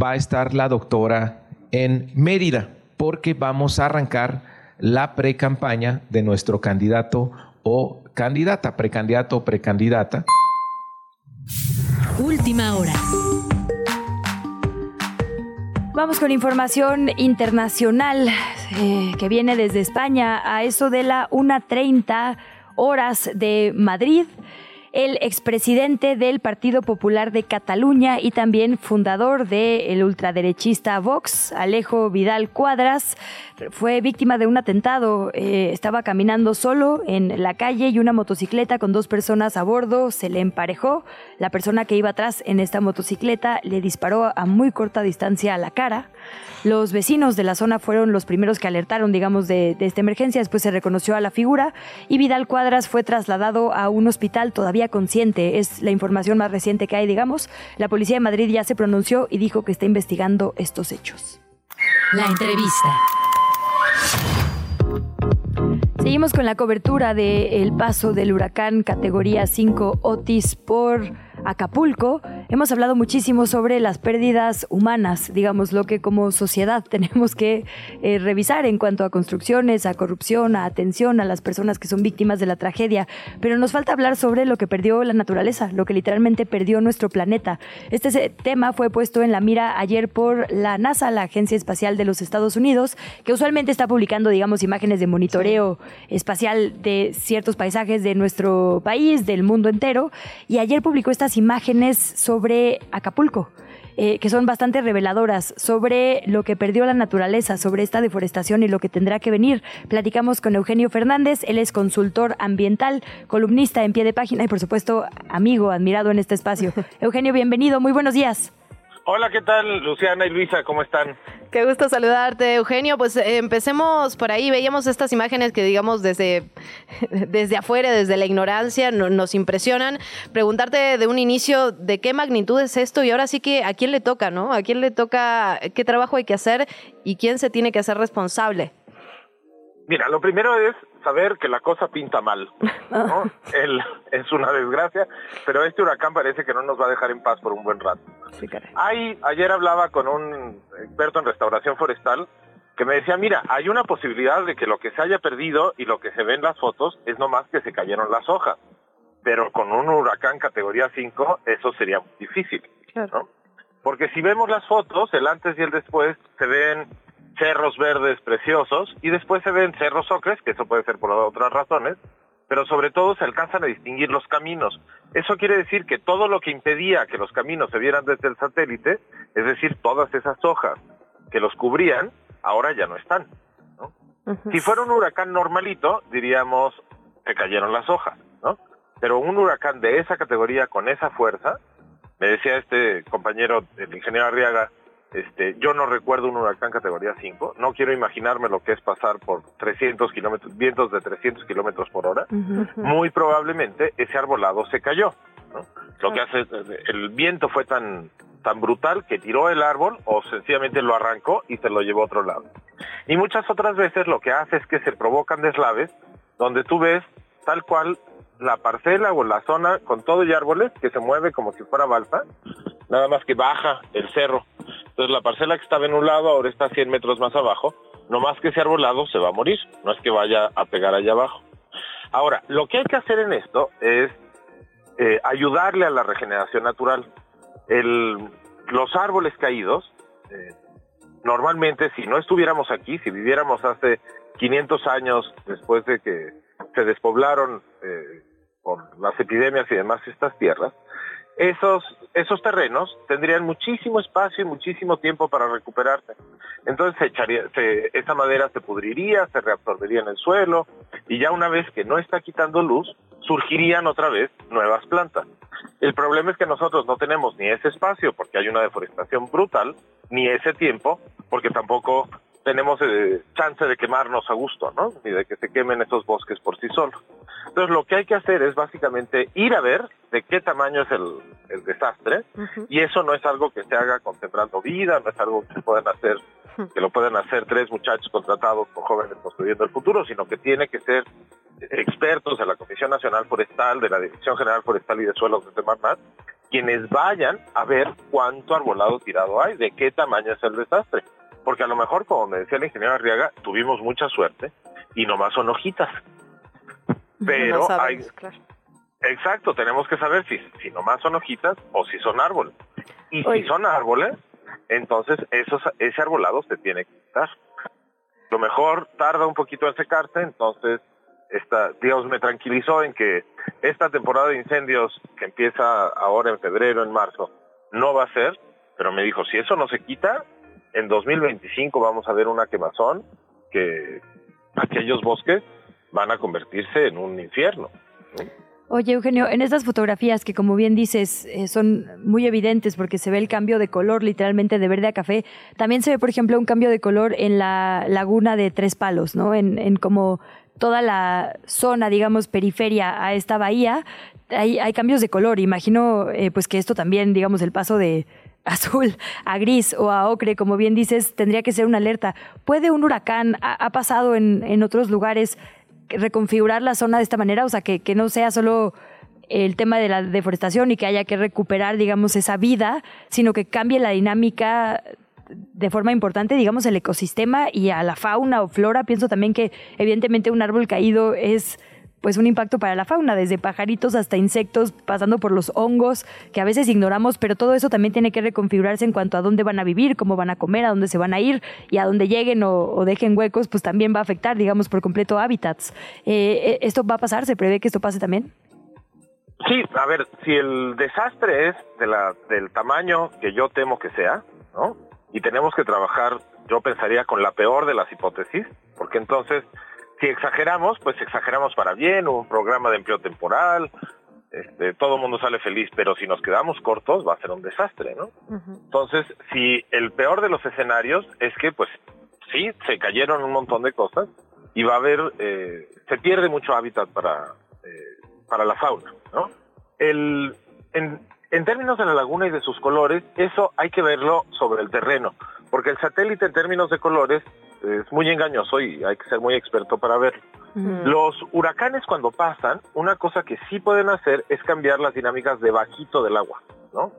va a estar la doctora en Mérida, porque vamos a arrancar la pre-campaña de nuestro candidato o candidata, precandidato o precandidata. Última hora. Vamos con información internacional eh, que viene desde España a eso de la 1.30 horas de Madrid. El expresidente del Partido Popular de Cataluña y también fundador del ultraderechista Vox, Alejo Vidal Cuadras, fue víctima de un atentado. Eh, estaba caminando solo en la calle y una motocicleta con dos personas a bordo se le emparejó. La persona que iba atrás en esta motocicleta le disparó a muy corta distancia a la cara. Los vecinos de la zona fueron los primeros que alertaron, digamos, de, de esta emergencia. Después se reconoció a la figura y Vidal Cuadras fue trasladado a un hospital todavía consciente. Es la información más reciente que hay, digamos. La policía de Madrid ya se pronunció y dijo que está investigando estos hechos. La entrevista. Seguimos con la cobertura del paso del huracán categoría 5 Otis por Acapulco, hemos hablado muchísimo sobre las pérdidas humanas, digamos, lo que como sociedad <laughs> tenemos que eh, revisar en cuanto a construcciones, a corrupción, a atención a las personas que son víctimas de la tragedia, pero nos falta hablar sobre lo que perdió la naturaleza, lo que literalmente perdió nuestro planeta. Este tema fue puesto en la mira ayer por la NASA, la Agencia Espacial de los Estados Unidos, que usualmente está publicando, digamos, imágenes de monitoreo espacial de ciertos paisajes de nuestro país, del mundo entero, y ayer publicó esta imágenes sobre Acapulco. Eh, que son bastante reveladoras sobre lo que perdió la naturaleza, sobre esta deforestación y lo que tendrá que venir. Platicamos con Eugenio Fernández, él es consultor ambiental, columnista en pie de página y por supuesto amigo, admirado en este espacio. <laughs> Eugenio, bienvenido, muy buenos días. Hola, ¿qué tal Luciana y Luisa? ¿Cómo están? Qué gusto saludarte, Eugenio. Pues eh, empecemos por ahí. Veíamos estas imágenes que, digamos, desde, <laughs> desde afuera, desde la ignorancia, nos impresionan. Preguntarte de un inicio de qué magnitud es esto y ahora sí que a quién le toca, ¿no? A quién le toca, qué trabajo hay que hacer y quién se tiene que hacer responsable. Mira, lo primero es saber que la cosa pinta mal. ¿no? <laughs> El, es una desgracia, pero este huracán parece que no nos va a dejar en paz por un buen rato. Sí, hay, ayer hablaba con un experto en restauración forestal que me decía, mira, hay una posibilidad de que lo que se haya perdido y lo que se ve en las fotos es no más que se cayeron las hojas. Pero con un huracán categoría 5 eso sería muy difícil. ¿no? Porque si vemos las fotos, el antes y el después, se ven cerros verdes preciosos y después se ven cerros ocres, que eso puede ser por otras razones, pero sobre todo se alcanzan a distinguir los caminos. Eso quiere decir que todo lo que impedía que los caminos se vieran desde el satélite, es decir, todas esas hojas que los cubrían, ahora ya no están. Si fuera un huracán normalito, diríamos que cayeron las hojas, ¿no? Pero un huracán de esa categoría, con esa fuerza, me decía este compañero, el ingeniero Arriaga, este, yo no recuerdo un huracán categoría 5. No quiero imaginarme lo que es pasar por 300 kilómetros, vientos de 300 kilómetros por hora. Muy probablemente ese arbolado se cayó. Lo que hace, el viento fue tan, tan brutal que tiró el árbol o sencillamente lo arrancó y se lo llevó a otro lado. Y muchas otras veces lo que hace es que se provocan deslaves donde tú ves tal cual la parcela o la zona con todo y árboles que se mueve como si fuera balsa, nada más que baja el cerro entonces la parcela que estaba en un lado ahora está 100 metros más abajo, no más que ese arbolado se va a morir, no es que vaya a pegar allá abajo. Ahora, lo que hay que hacer en esto es eh, ayudarle a la regeneración natural. los árboles caídos, eh, normalmente si no estuviéramos aquí, si viviéramos hace 500 años después de que se despoblaron eh, por las epidemias y demás estas tierras, esos, esos terrenos tendrían muchísimo espacio y muchísimo tiempo para recuperarse. Entonces se echaría, esa madera se pudriría, se reabsorbería en el suelo y ya una vez que no está quitando luz, surgirían otra vez nuevas plantas. El problema es que nosotros no tenemos ni ese espacio porque hay una deforestación brutal, ni ese tiempo porque tampoco tenemos eh, chance de quemarnos a gusto, ¿no? Ni de que se quemen esos bosques por sí solos. Entonces lo que hay que hacer es básicamente ir a ver de qué tamaño es el, desastre y eso no es algo que se haga contemplando vida, no es algo que puedan hacer que lo puedan hacer tres muchachos contratados con jóvenes construyendo el futuro, sino que tiene que ser expertos de la Comisión Nacional Forestal, de la Dirección General Forestal y de Suelos de Semarnat, quienes vayan a ver cuánto arbolado tirado hay, de qué tamaño es el desastre. Porque a lo mejor, como me decía el ingeniero Arriaga, tuvimos mucha suerte y nomás son hojitas. Pero hay... Exacto, tenemos que saber si, si nomás son hojitas o si son árboles. Y si son árboles, entonces esos, ese arbolado se tiene que quitar. Lo mejor tarda un poquito en secarse, entonces esta, Dios me tranquilizó en que esta temporada de incendios que empieza ahora en febrero, en marzo, no va a ser, pero me dijo, si eso no se quita, en 2025 vamos a ver una quemazón que aquellos bosques van a convertirse en un infierno. Oye, Eugenio, en estas fotografías que como bien dices eh, son muy evidentes porque se ve el cambio de color literalmente de verde a café, también se ve, por ejemplo, un cambio de color en la laguna de Tres Palos, ¿no? En, en como toda la zona, digamos, periferia a esta bahía, hay, hay cambios de color. Imagino eh, pues que esto también, digamos, el paso de azul a gris o a ocre, como bien dices, tendría que ser una alerta. ¿Puede un huracán, ha, pasado en, en otros lugares, reconfigurar la zona de esta manera? O sea, que, que no sea solo el tema de la deforestación y que haya que recuperar, digamos, esa vida, sino que cambie la dinámica de forma importante, digamos, el ecosistema y a la fauna o flora. Pienso también que evidentemente un árbol caído es pues un impacto para la fauna, desde pajaritos hasta insectos, pasando por los hongos, que a veces ignoramos, pero todo eso también tiene que reconfigurarse en cuanto a dónde van a vivir, cómo van a comer, a dónde se van a ir y a dónde lleguen o, dejen huecos, pues también va a afectar, digamos, por completo hábitats. Eh, ¿Esto va a pasar? ¿Se prevé que esto pase también? Sí, a ver, si el desastre es de la, del tamaño que yo temo que sea, ¿no? Y tenemos que trabajar, yo pensaría, con la peor de las hipótesis, porque entonces si exageramos, pues exageramos para bien, un programa de empleo temporal, este, todo el mundo sale feliz, pero si nos quedamos cortos va a ser un desastre, ¿no? Entonces, si el peor de los escenarios es que, pues, sí, se cayeron un montón de cosas y va a haber, eh, se pierde mucho hábitat para, eh, para la fauna, ¿no? El, en, en términos de la laguna y de sus colores, eso hay que verlo sobre el terreno, porque el satélite en términos de colores es muy engañoso y hay que ser muy experto para verlo. Los huracanes cuando pasan, una cosa que sí pueden hacer es cambiar las dinámicas de bajito del agua, ¿no?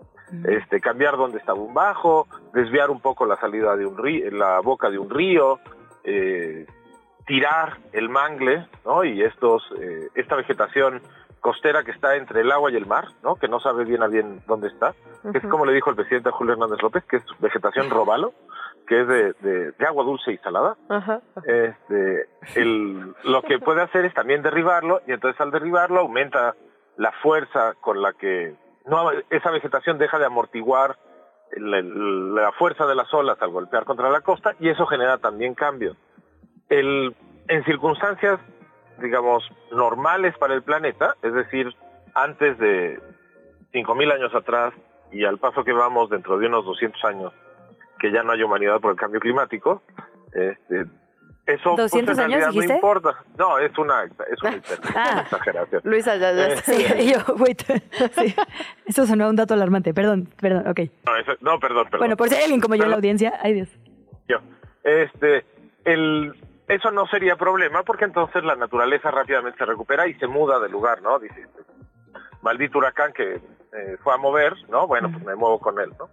Este, cambiar donde estaba un bajo, desviar un poco la salida de un río, la boca de un río, eh, tirar el mangle, ¿no? Y estos, eh, esta vegetación costera que está entre el agua y el mar, ¿no? Que no sabe bien a bien dónde está, que es como le dijo el presidente Julio Hernández López, que es vegetación robalo, que es de, de, de agua dulce y salada. Este, el, lo que puede hacer es también derribarlo y entonces al derribarlo aumenta la fuerza con la que no esa vegetación deja de amortiguar la, la fuerza de las olas al golpear contra la costa y eso genera también cambios. El, en circunstancias, digamos, normales para el planeta, es decir, antes de 5.000 años atrás y al paso que vamos dentro de unos 200 años, que ya no hay humanidad por el cambio climático, este, eso pues, años, no importa. No, es una, es una, una exageración. Luisa, ya, ya. Eh, Sí, yo, wait. Sí. Eso sonó un dato alarmante. Perdón, perdón, ok. No, eso- no, perdón, perdón. Bueno, por si hay alguien como yo en la audiencia, ay Dios. Yo. Este, el, eso no sería problema porque entonces la naturaleza rápidamente se recupera y se muda de lugar, ¿no? Dice, maldito huracán que eh, fue a mover, ¿no? Bueno, pues me muevo con él, ¿no?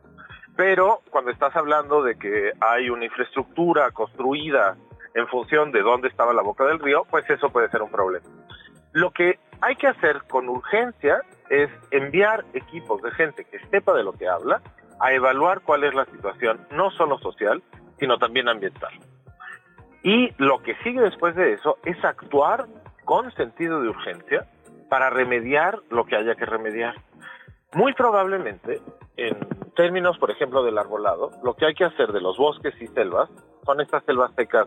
Pero cuando estás hablando de que hay una infraestructura construida en función de dónde estaba la boca del río, pues eso puede ser un problema. Lo que hay que hacer con urgencia es enviar equipos de gente que sepa de lo que habla a evaluar cuál es la situación, no solo social, sino también ambiental. Y lo que sigue después de eso es actuar con sentido de urgencia para remediar lo que haya que remediar. Muy probablemente, en términos, por ejemplo, del arbolado, lo que hay que hacer de los bosques y selvas son estas selvas secas.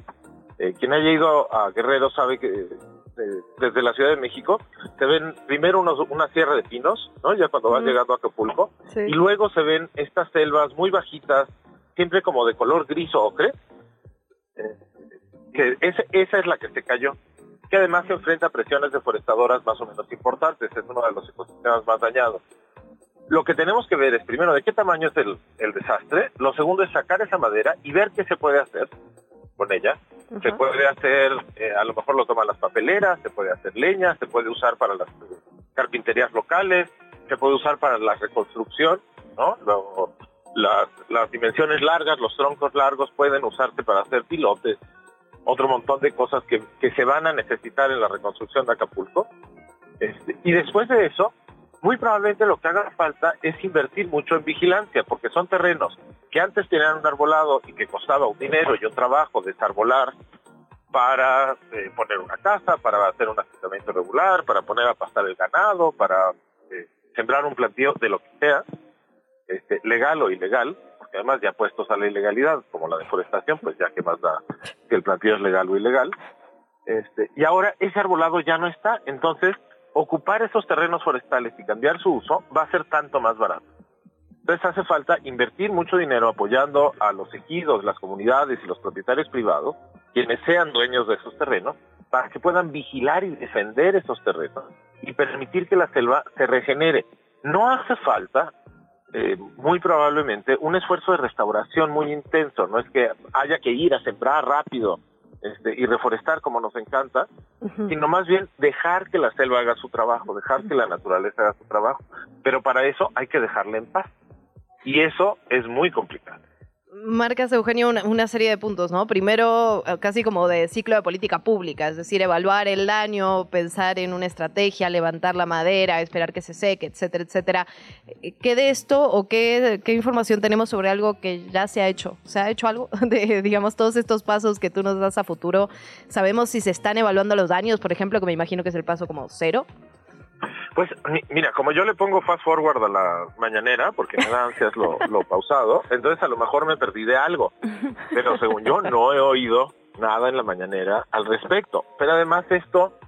Eh, quien haya ido a Guerrero sabe que eh, desde la Ciudad de México se ven primero unos, una sierra de pinos, ¿no? Ya cuando vas llegando a Acapulco, Sí. y luego se ven estas selvas muy bajitas, siempre como de color gris o ocre, eh, que ese- esa es la que se cayó, que además se enfrenta a presiones deforestadoras más o menos importantes, es uno de los ecosistemas más dañados. Lo que tenemos que ver es primero de qué tamaño es el, el desastre, lo segundo es sacar esa madera y ver qué se puede hacer con ella. Se puede hacer, eh, a lo mejor lo toman las papeleras, se puede hacer leña, se puede usar para las carpinterías locales, se puede usar para la reconstrucción, ¿no? Lo- las, las dimensiones largas, los troncos largos pueden usarse para hacer pilotes, otro montón de cosas que, que se van a necesitar en la reconstrucción de Acapulco. Este, y después de eso, muy probablemente lo que haga falta es invertir mucho en vigilancia, porque son terrenos que antes tenían un arbolado y que costaba un dinero y un trabajo desarbolar para eh, poner una casa, para hacer un asentamiento regular, para poner a pastar el ganado, para eh, sembrar un plantío de lo que sea, este, legal o ilegal, porque además ya puestos a la ilegalidad, como la deforestación, pues ya que más da que el plantío es legal o ilegal. Este, y ahora ese arbolado ya no está, entonces ocupar esos terrenos forestales y cambiar su uso va a ser tanto más barato. Entonces hace falta invertir mucho dinero apoyando a los ejidos, las comunidades y los propietarios privados, quienes sean dueños de esos terrenos, para que puedan vigilar y defender esos terrenos y permitir que la selva se regenere. No hace falta, eh, muy probablemente, un esfuerzo de restauración muy intenso. No es que haya que ir a sembrar rápido este, y reforestar como nos encanta, sino más bien dejar que la selva haga su trabajo, dejar que la naturaleza haga su trabajo. Pero para eso hay que dejarla en paz. Y eso es muy complicado. Marcas, Eugenio, una, serie de puntos, ¿no? Primero, eh, casi como de ciclo de política pública, es decir, evaluar el daño, pensar en una estrategia, levantar la madera, esperar que se seque, etcétera, etcétera. Eh, ¿Qué de esto o qué, qué información tenemos sobre algo que ya se ha hecho? ¿Se ha hecho algo <laughs> de, digamos, todos estos pasos que tú nos das a futuro? ¿Sabemos si se están evaluando los daños, por ejemplo, que me imagino que es el paso como cero? Pues mira, como yo le pongo fast forward a la mañanera, porque me da ansias lo, lo pausado, entonces a lo mejor me perdí de algo. Pero según yo no he oído nada en la mañanera al respecto. Pero además esto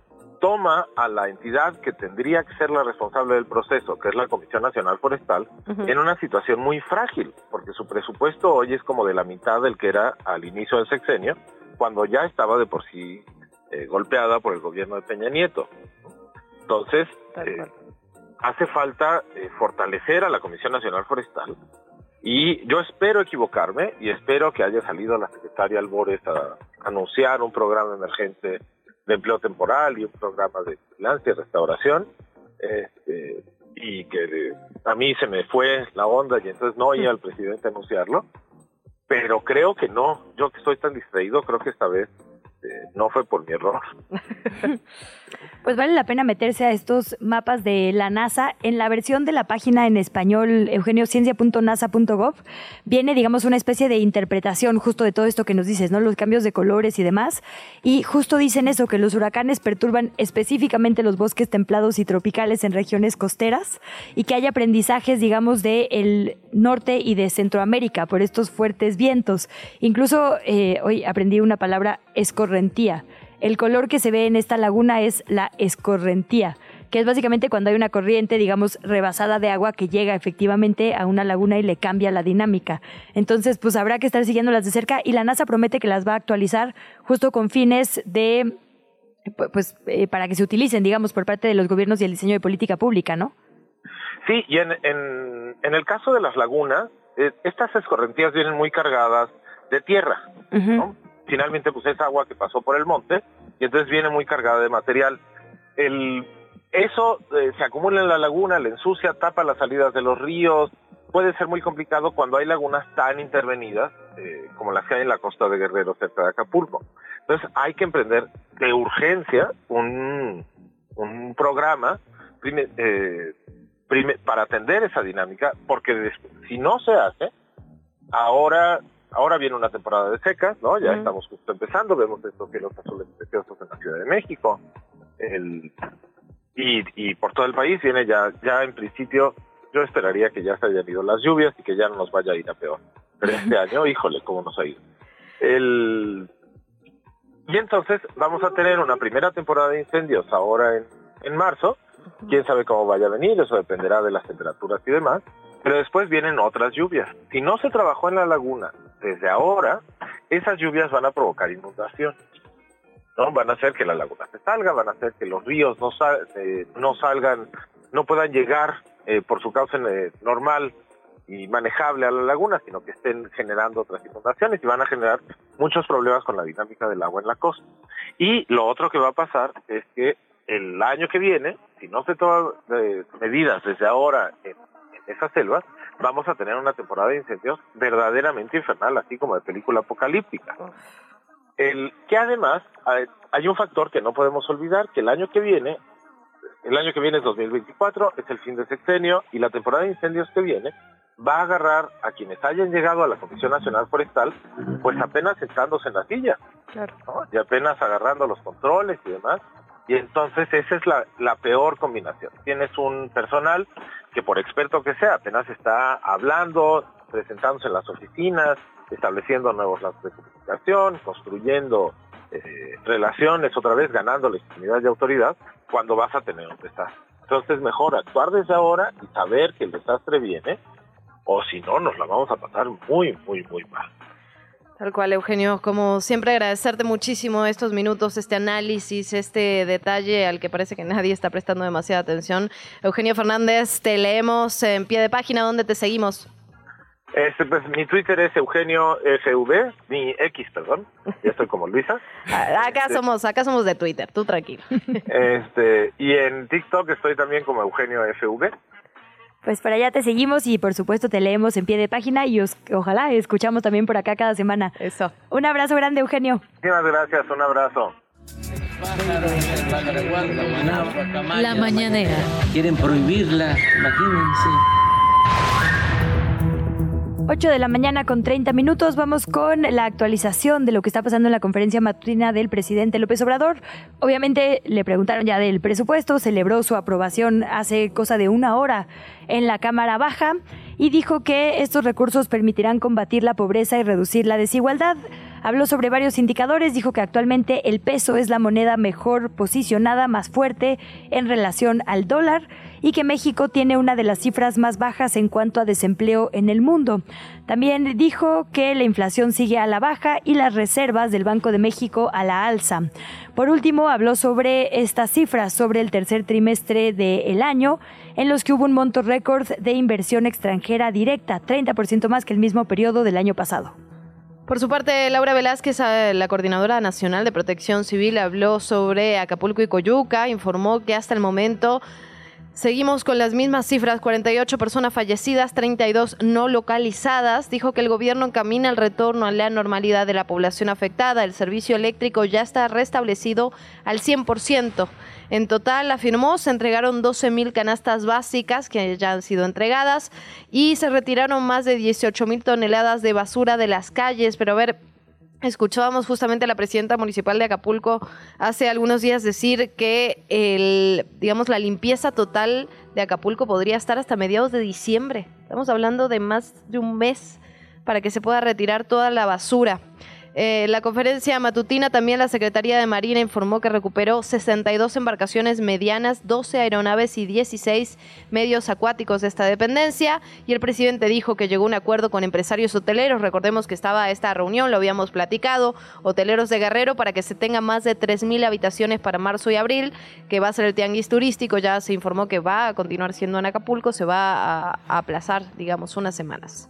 toma a la entidad que tendría que ser la responsable del proceso, que es la Comisión Nacional Forestal, en una situación muy frágil, porque su presupuesto hoy es como de la mitad del que era al inicio del sexenio, cuando ya estaba de por sí eh, golpeada por el gobierno de Peña Nieto. Entonces, eh, hace falta eh, fortalecer a la Comisión Nacional Forestal. Y yo espero equivocarme y espero que haya salido la secretaria Albores a anunciar un programa emergente de empleo temporal y un programa de vigilancia y restauración este, y que a mí se me fue la onda y entonces no oí al <laughs> presidente anunciarlo pero creo que no. Yo que estoy tan distraído creo que esta vez este, no fue por mi error. <laughs> Pues vale la pena meterse a estos mapas de la NASA. En la versión de la página en español, eugeniociencia.nasa.gov, viene, digamos, una especie de interpretación justo de todo esto que nos dices, ¿no? Los cambios de colores y demás. Y justo dicen eso, que los huracanes perturban específicamente los bosques templados y tropicales en regiones costeras y que hay aprendizajes, digamos, del el norte y de Centroamérica por estos fuertes vientos. Incluso eh, hoy aprendí una palabra escorrentía. El color que se ve en esta laguna es la escorrentía, que es básicamente cuando hay una corriente, digamos, rebasada de agua que llega efectivamente a una laguna y le cambia la dinámica. Entonces, pues habrá que estar siguiéndolas de cerca y la NASA promete que las va a actualizar justo con fines de, pues, eh, para que se utilicen, digamos, por parte de los gobiernos y el diseño de política pública, ¿no? Sí, y en, en, el caso de las lagunas, eh, estas escorrentías vienen muy cargadas de tierra, ¿no? Finalmente pues es agua que pasó por el monte y entonces viene muy cargada de material. El, eso eh, se acumula en la laguna, le ensucia, tapa las salidas de los ríos, puede ser muy complicado cuando hay lagunas tan intervenidas eh, como las que hay en la costa de Guerrero, cerca de Acapulco. Entonces hay que emprender de urgencia un, un programa eh, para atender esa dinámica, porque si no se hace, ahora Ahora viene una temporada de secas, ¿no? Ya estamos justo empezando, vemos estos cielos azules preciosos en la Ciudad de México. El, y, y por todo el país viene ya, ya en principio, yo esperaría que ya se hayan ido las lluvias y que ya no nos vaya a ir a peor. Pero <laughs> este año, híjole, cómo nos ha ido. El, y entonces vamos a tener una primera temporada de incendios ahora en, en marzo. Quién sabe cómo vaya a venir, eso dependerá de las temperaturas y demás. Pero después vienen otras lluvias. Si no se trabajó en la laguna desde ahora, esas lluvias van a provocar inundación. ¿no? Van a hacer que la laguna se salga, van a hacer que los ríos no, eh, no salgan, no puedan llegar eh, por su causa eh, normal y manejable a la laguna, sino que estén generando otras inundaciones y van a generar muchos problemas con la dinámica del agua en la costa. Y lo otro que va a pasar es que el año que viene, si no se toman medidas desde ahora en esas selvas, vamos a tener una temporada de incendios verdaderamente infernal, así como de película apocalíptica. El, que además hay, un factor que no podemos olvidar, que el año que viene El año que viene es 2024, es el fin de sexenio y la temporada de incendios que viene va a agarrar a quienes hayan llegado a la Comisión Nacional Forestal, pues apenas sentándose en la silla, y apenas agarrando los controles y demás. Y entonces esa es la, la peor combinación. Tienes un personal que por experto que sea, apenas está hablando, presentándose en las oficinas, estableciendo nuevos lazos de comunicación, construyendo eh, relaciones, otra vez ganando legitimidad y autoridad, cuando vas a tener un desastre. Entonces es mejor actuar desde ahora y saber que el desastre viene, o si no, nos la vamos a pasar muy, muy, muy mal. Tal cual, Eugenio. Como siempre, agradecerte muchísimo estos minutos, este análisis, este detalle al que parece que nadie está prestando demasiada atención. Eugenio Fernández, te leemos en pie de página. ¿Dónde te seguimos? Este, pues, mi Twitter es Eugenio FV, mi X, perdón. Ya estoy como Luisa. <laughs> Acá Este, somos, acá somos de Twitter, tú tranquilo. Este, y en TikTok estoy también como Eugenio FV. Pues para allá te seguimos y por supuesto te leemos en pie de página y os- ojalá escuchamos también por acá cada semana. Eso. Un abrazo grande, Eugenio. Muchísimas gracias, un abrazo. La mañanera. Quieren prohibirla, imagínense. 8 de la mañana con 30 minutos. Vamos con la actualización de lo que está pasando en la conferencia matutina del presidente López Obrador. Obviamente le preguntaron ya del presupuesto, celebró su aprobación hace cosa de una hora en la Cámara Baja y dijo que estos recursos permitirán combatir la pobreza y reducir la desigualdad. Habló sobre varios indicadores, dijo que actualmente el peso es la moneda mejor posicionada, más fuerte en relación al dólar y que México tiene una de las cifras más bajas en cuanto a desempleo en el mundo. También dijo que la inflación sigue a la baja y las reservas del Banco de México a la alza. Por último, habló sobre estas cifras, sobre el tercer trimestre del año, en los que hubo un monto récord de inversión extranjera directa, 30% más que el mismo periodo del año pasado. Por su parte, Laura Velázquez, eh, la coordinadora nacional de protección civil, habló sobre Acapulco y Coyuca, informó que hasta el momento Seguimos con las mismas cifras, 48 personas fallecidas, 32 no localizadas. Dijo que el gobierno encamina el retorno a la normalidad de la población afectada. El servicio eléctrico ya está restablecido al 100%. En total, afirmó, se entregaron 12 mil canastas básicas que ya han sido entregadas y se retiraron más de 18 mil toneladas de basura de las calles. Pero a ver, Escuchábamos justamente a la presidenta municipal de Acapulco hace algunos días decir que el, digamos, la limpieza total de Acapulco podría estar hasta mediados de diciembre. Estamos hablando de más de un mes para que se pueda retirar toda la basura. Eh, la conferencia matutina también la Secretaría de Marina informó que recuperó 62 embarcaciones medianas, 12 aeronaves y 16 medios acuáticos de esta dependencia. Y el presidente dijo que llegó a un acuerdo con empresarios hoteleros. Recordemos que estaba esta reunión, lo habíamos platicado, hoteleros de Guerrero para que se tenga más de 3.000 habitaciones para marzo y abril, que va a ser el tianguis turístico. Ya se informó que va a continuar siendo en Acapulco, se va a aplazar, digamos, unas semanas.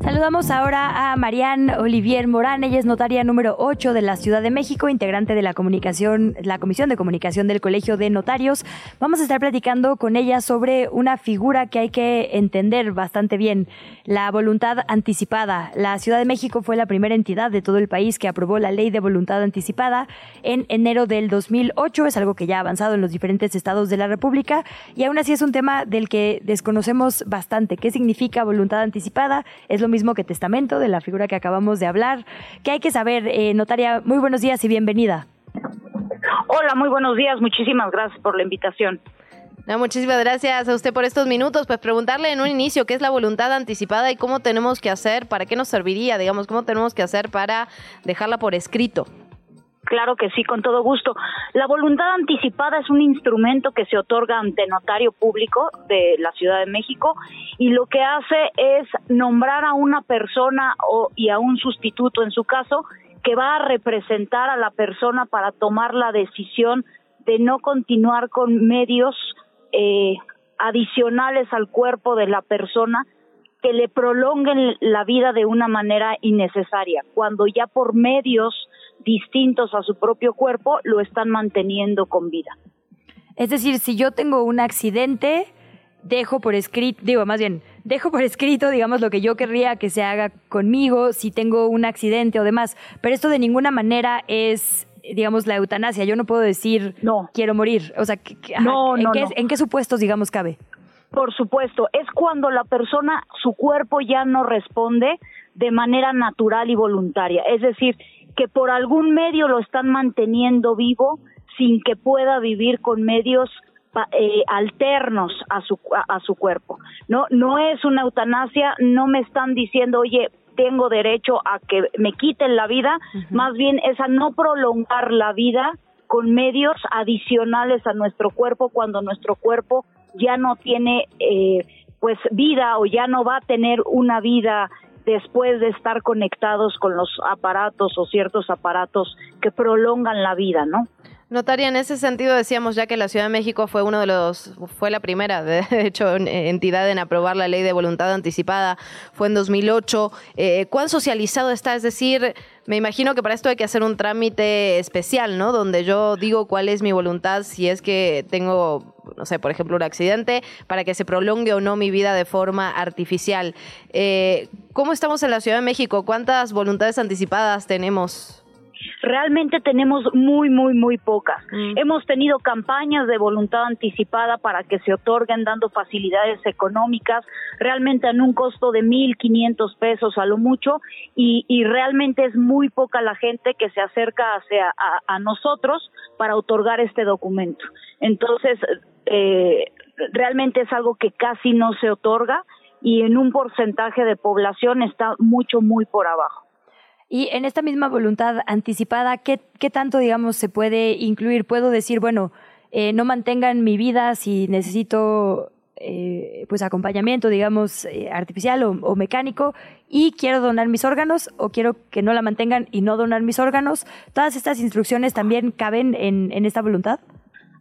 Saludamos ahora a Marianne Olivier Morán, ella es notaria número 8 de la Ciudad de México, integrante de la comunicación, la Comisión de Comunicación del Colegio de Notarios. Vamos a estar platicando con ella sobre una figura que hay que entender bastante bien, la voluntad anticipada. La Ciudad de México fue la primera entidad de todo el país que aprobó la ley de voluntad anticipada en enero del 2008, es algo que ya ha avanzado en los diferentes estados de la República y aún así es un tema del que desconocemos bastante. ¿Qué significa voluntad anticipada? Es lo mismo que testamento de la figura que acabamos de hablar. ¿Qué hay que saber, eh, notaria? Muy buenos días y bienvenida. Hola, muy buenos días. Muchísimas gracias por la invitación. No, muchísimas gracias a usted por estos minutos. Pues preguntarle en un inicio qué es la voluntad anticipada y cómo tenemos que hacer, para qué nos serviría, digamos, cómo tenemos que hacer para dejarla por escrito. Claro que sí, con todo gusto. La voluntad anticipada es un instrumento que se otorga ante notario público de la Ciudad de México y lo que hace es nombrar a una persona o, y a un sustituto en su caso que va a representar a la persona para tomar la decisión de no continuar con medios eh, adicionales al cuerpo de la persona que le prolonguen la vida de una manera innecesaria, cuando ya por medios distintos a su propio cuerpo lo están manteniendo con vida. Es decir, si yo tengo un accidente, dejo por escrito, digo, más bien, dejo por escrito, digamos, lo que yo querría que se haga conmigo si tengo un accidente o demás. Pero esto de ninguna manera es digamos, la eutanasia. Yo no puedo decir, no, quiero morir. O sea, no, ¿en, no, qué. ¿en qué supuestos, digamos, cabe? Por supuesto, es cuando la persona, su cuerpo ya no responde de manera natural y voluntaria. Es decir, que por algún medio lo están manteniendo vivo sin que pueda vivir con medios eh, alternos a su a, a, su cuerpo. No no es una eutanasia, no me están diciendo, "Oye, tengo derecho a que me quiten la vida", uh -huh. más bien es a no prolongar la vida con medios adicionales a nuestro cuerpo cuando nuestro cuerpo ya no tiene eh, pues vida o ya no va a tener una vida después de estar conectados con los aparatos o ciertos aparatos que prolongan la vida, ¿no? Notaria, en ese sentido decíamos ya que la Ciudad de México fue uno de los, fue la primera, <laughs> de hecho, entidad en aprobar la ley de voluntad anticipada, fue en 2008. Eh, ¿Cuán socializado está? Es decir, me imagino que para esto hay que hacer un trámite especial, ¿no? Donde yo digo cuál es mi voluntad si es que tengo, no sé, por ejemplo, un accidente, para que se prolongue o no mi vida de forma artificial. Eh, ¿Cómo estamos en la Ciudad de México? ¿Cuántas voluntades anticipadas tenemos? Realmente tenemos muy, muy, muy pocas. Mm. Hemos tenido campañas de voluntad anticipada para que se otorguen dando facilidades económicas, realmente en un costo de 1.500 pesos a lo mucho, y, y, realmente es muy poca la gente que se acerca hacia, a, a nosotros para otorgar este documento. Entonces, eh, realmente es algo que casi no se otorga y en un porcentaje de población está mucho, muy por abajo. Y en esta misma voluntad anticipada, ¿qué, qué tanto, digamos, se puede incluir? Puedo decir, bueno, eh, no mantengan mi vida si necesito eh, pues acompañamiento, digamos, eh, artificial o, o, mecánico y quiero donar mis órganos o quiero que no la mantengan y no donar mis órganos. ¿Todas estas instrucciones también caben en, en esta voluntad?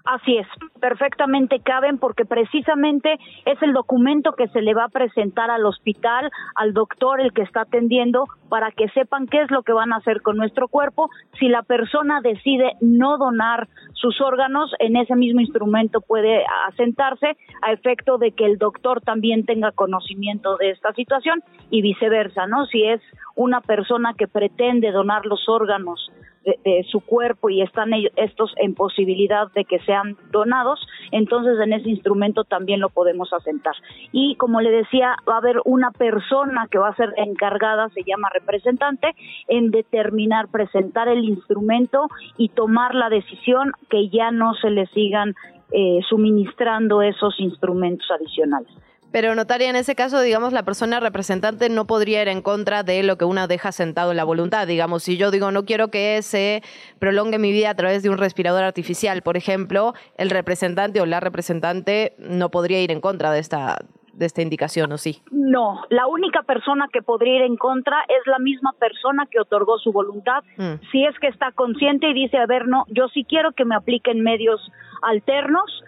Así es, perfectamente caben porque precisamente es el documento que se le va a presentar al hospital, al doctor, el que está atendiendo, para que sepan qué es lo que van a hacer con nuestro cuerpo. Si la persona decide no donar sus órganos, en ese mismo instrumento puede asentarse a efecto de que el doctor también tenga conocimiento de esta situación y viceversa, ¿no? Si es una persona que pretende donar los órganos de, su cuerpo y están estos en posibilidad de que sean donados, entonces en ese instrumento también lo podemos asentar. Y como le decía, va a haber una persona que va a ser encargada, se llama representante, en determinar, presentar el instrumento y tomar la decisión que ya no se le sigan eh, suministrando esos instrumentos adicionales. Pero notaria, en ese caso, digamos, la persona representante no podría ir en contra de lo que una deja sentado en la voluntad. Digamos, si yo digo no quiero que se prolongue mi vida a través de un respirador artificial, por ejemplo, el representante o la representante no podría ir en contra de esta de esta indicación, ¿o sí? No, la única persona que podría ir en contra es la misma persona que otorgó su voluntad, mm. si es que está consciente y dice, a ver, no, yo sí quiero que me apliquen medios alternos,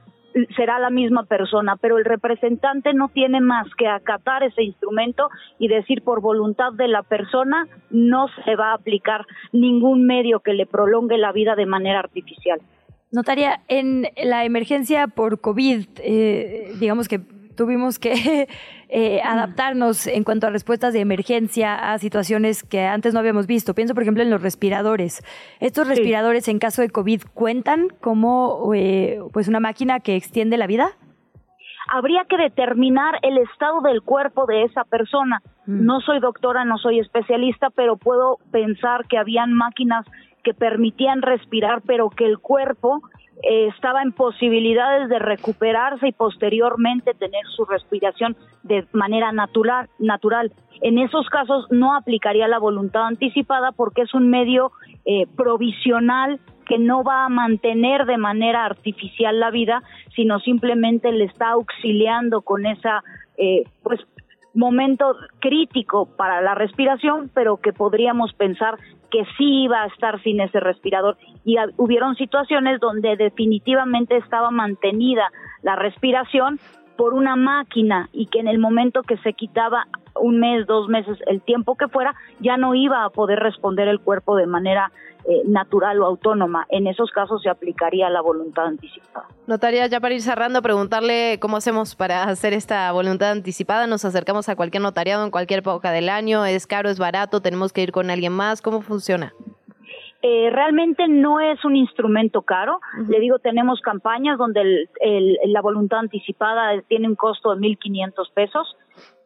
será la misma persona, pero el representante no tiene más que acatar ese instrumento y decir por voluntad de la persona no se va a aplicar ningún medio que le prolongue la vida de manera artificial. Notaria, en la emergencia por COVID, eh, digamos que tuvimos que <laughs> eh, adaptarnos en cuanto a respuestas de emergencia a situaciones que antes no habíamos visto. Pienso, por ejemplo, en los respiradores. ¿Estos sí. respiradores en caso de COVID cuentan como eh, pues una máquina que extiende la vida? Habría que determinar el estado del cuerpo de esa persona. Mm. No soy doctora, no soy especialista, pero puedo pensar que habían máquinas que permitían respirar, pero que el cuerpo eh, estaba en posibilidades de recuperarse y posteriormente tener su respiración de manera natural, natural. En esos casos no aplicaría la voluntad anticipada porque es un medio eh, provisional que no va a mantener de manera artificial la vida, sino simplemente le está auxiliando con esa eh, pues momento crítico para la respiración, pero que podríamos pensar que sí iba a estar sin ese respirador. Y hubieron situaciones donde definitivamente estaba mantenida la respiración por una máquina y que en el momento que se quitaba un mes, dos meses, el tiempo que fuera, ya no iba a poder responder el cuerpo de manera eh, natural o autónoma. En esos casos se aplicaría la voluntad anticipada. Notaria, ya para ir cerrando, preguntarle cómo hacemos para hacer esta voluntad anticipada. Nos acercamos a cualquier notariado en cualquier época del año. ¿Es caro, es barato? ¿Tenemos que ir con alguien más? ¿Cómo funciona? Eh, realmente no es un instrumento caro. Le digo, tenemos campañas donde la voluntad anticipada tiene un costo de 1.500 pesos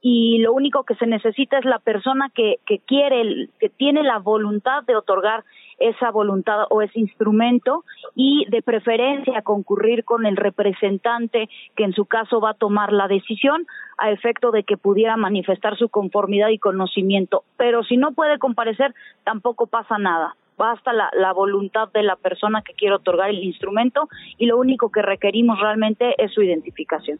y lo único que se necesita es la persona que, que quiere, que tiene la voluntad de otorgar esa voluntad o ese instrumento y de preferencia concurrir con el representante que en su caso va a tomar la decisión a efecto de que pudiera manifestar su conformidad y conocimiento. Pero si no puede comparecer, tampoco pasa nada basta la, la, voluntad de la persona que quiere otorgar el instrumento y lo único que requerimos realmente es su identificación.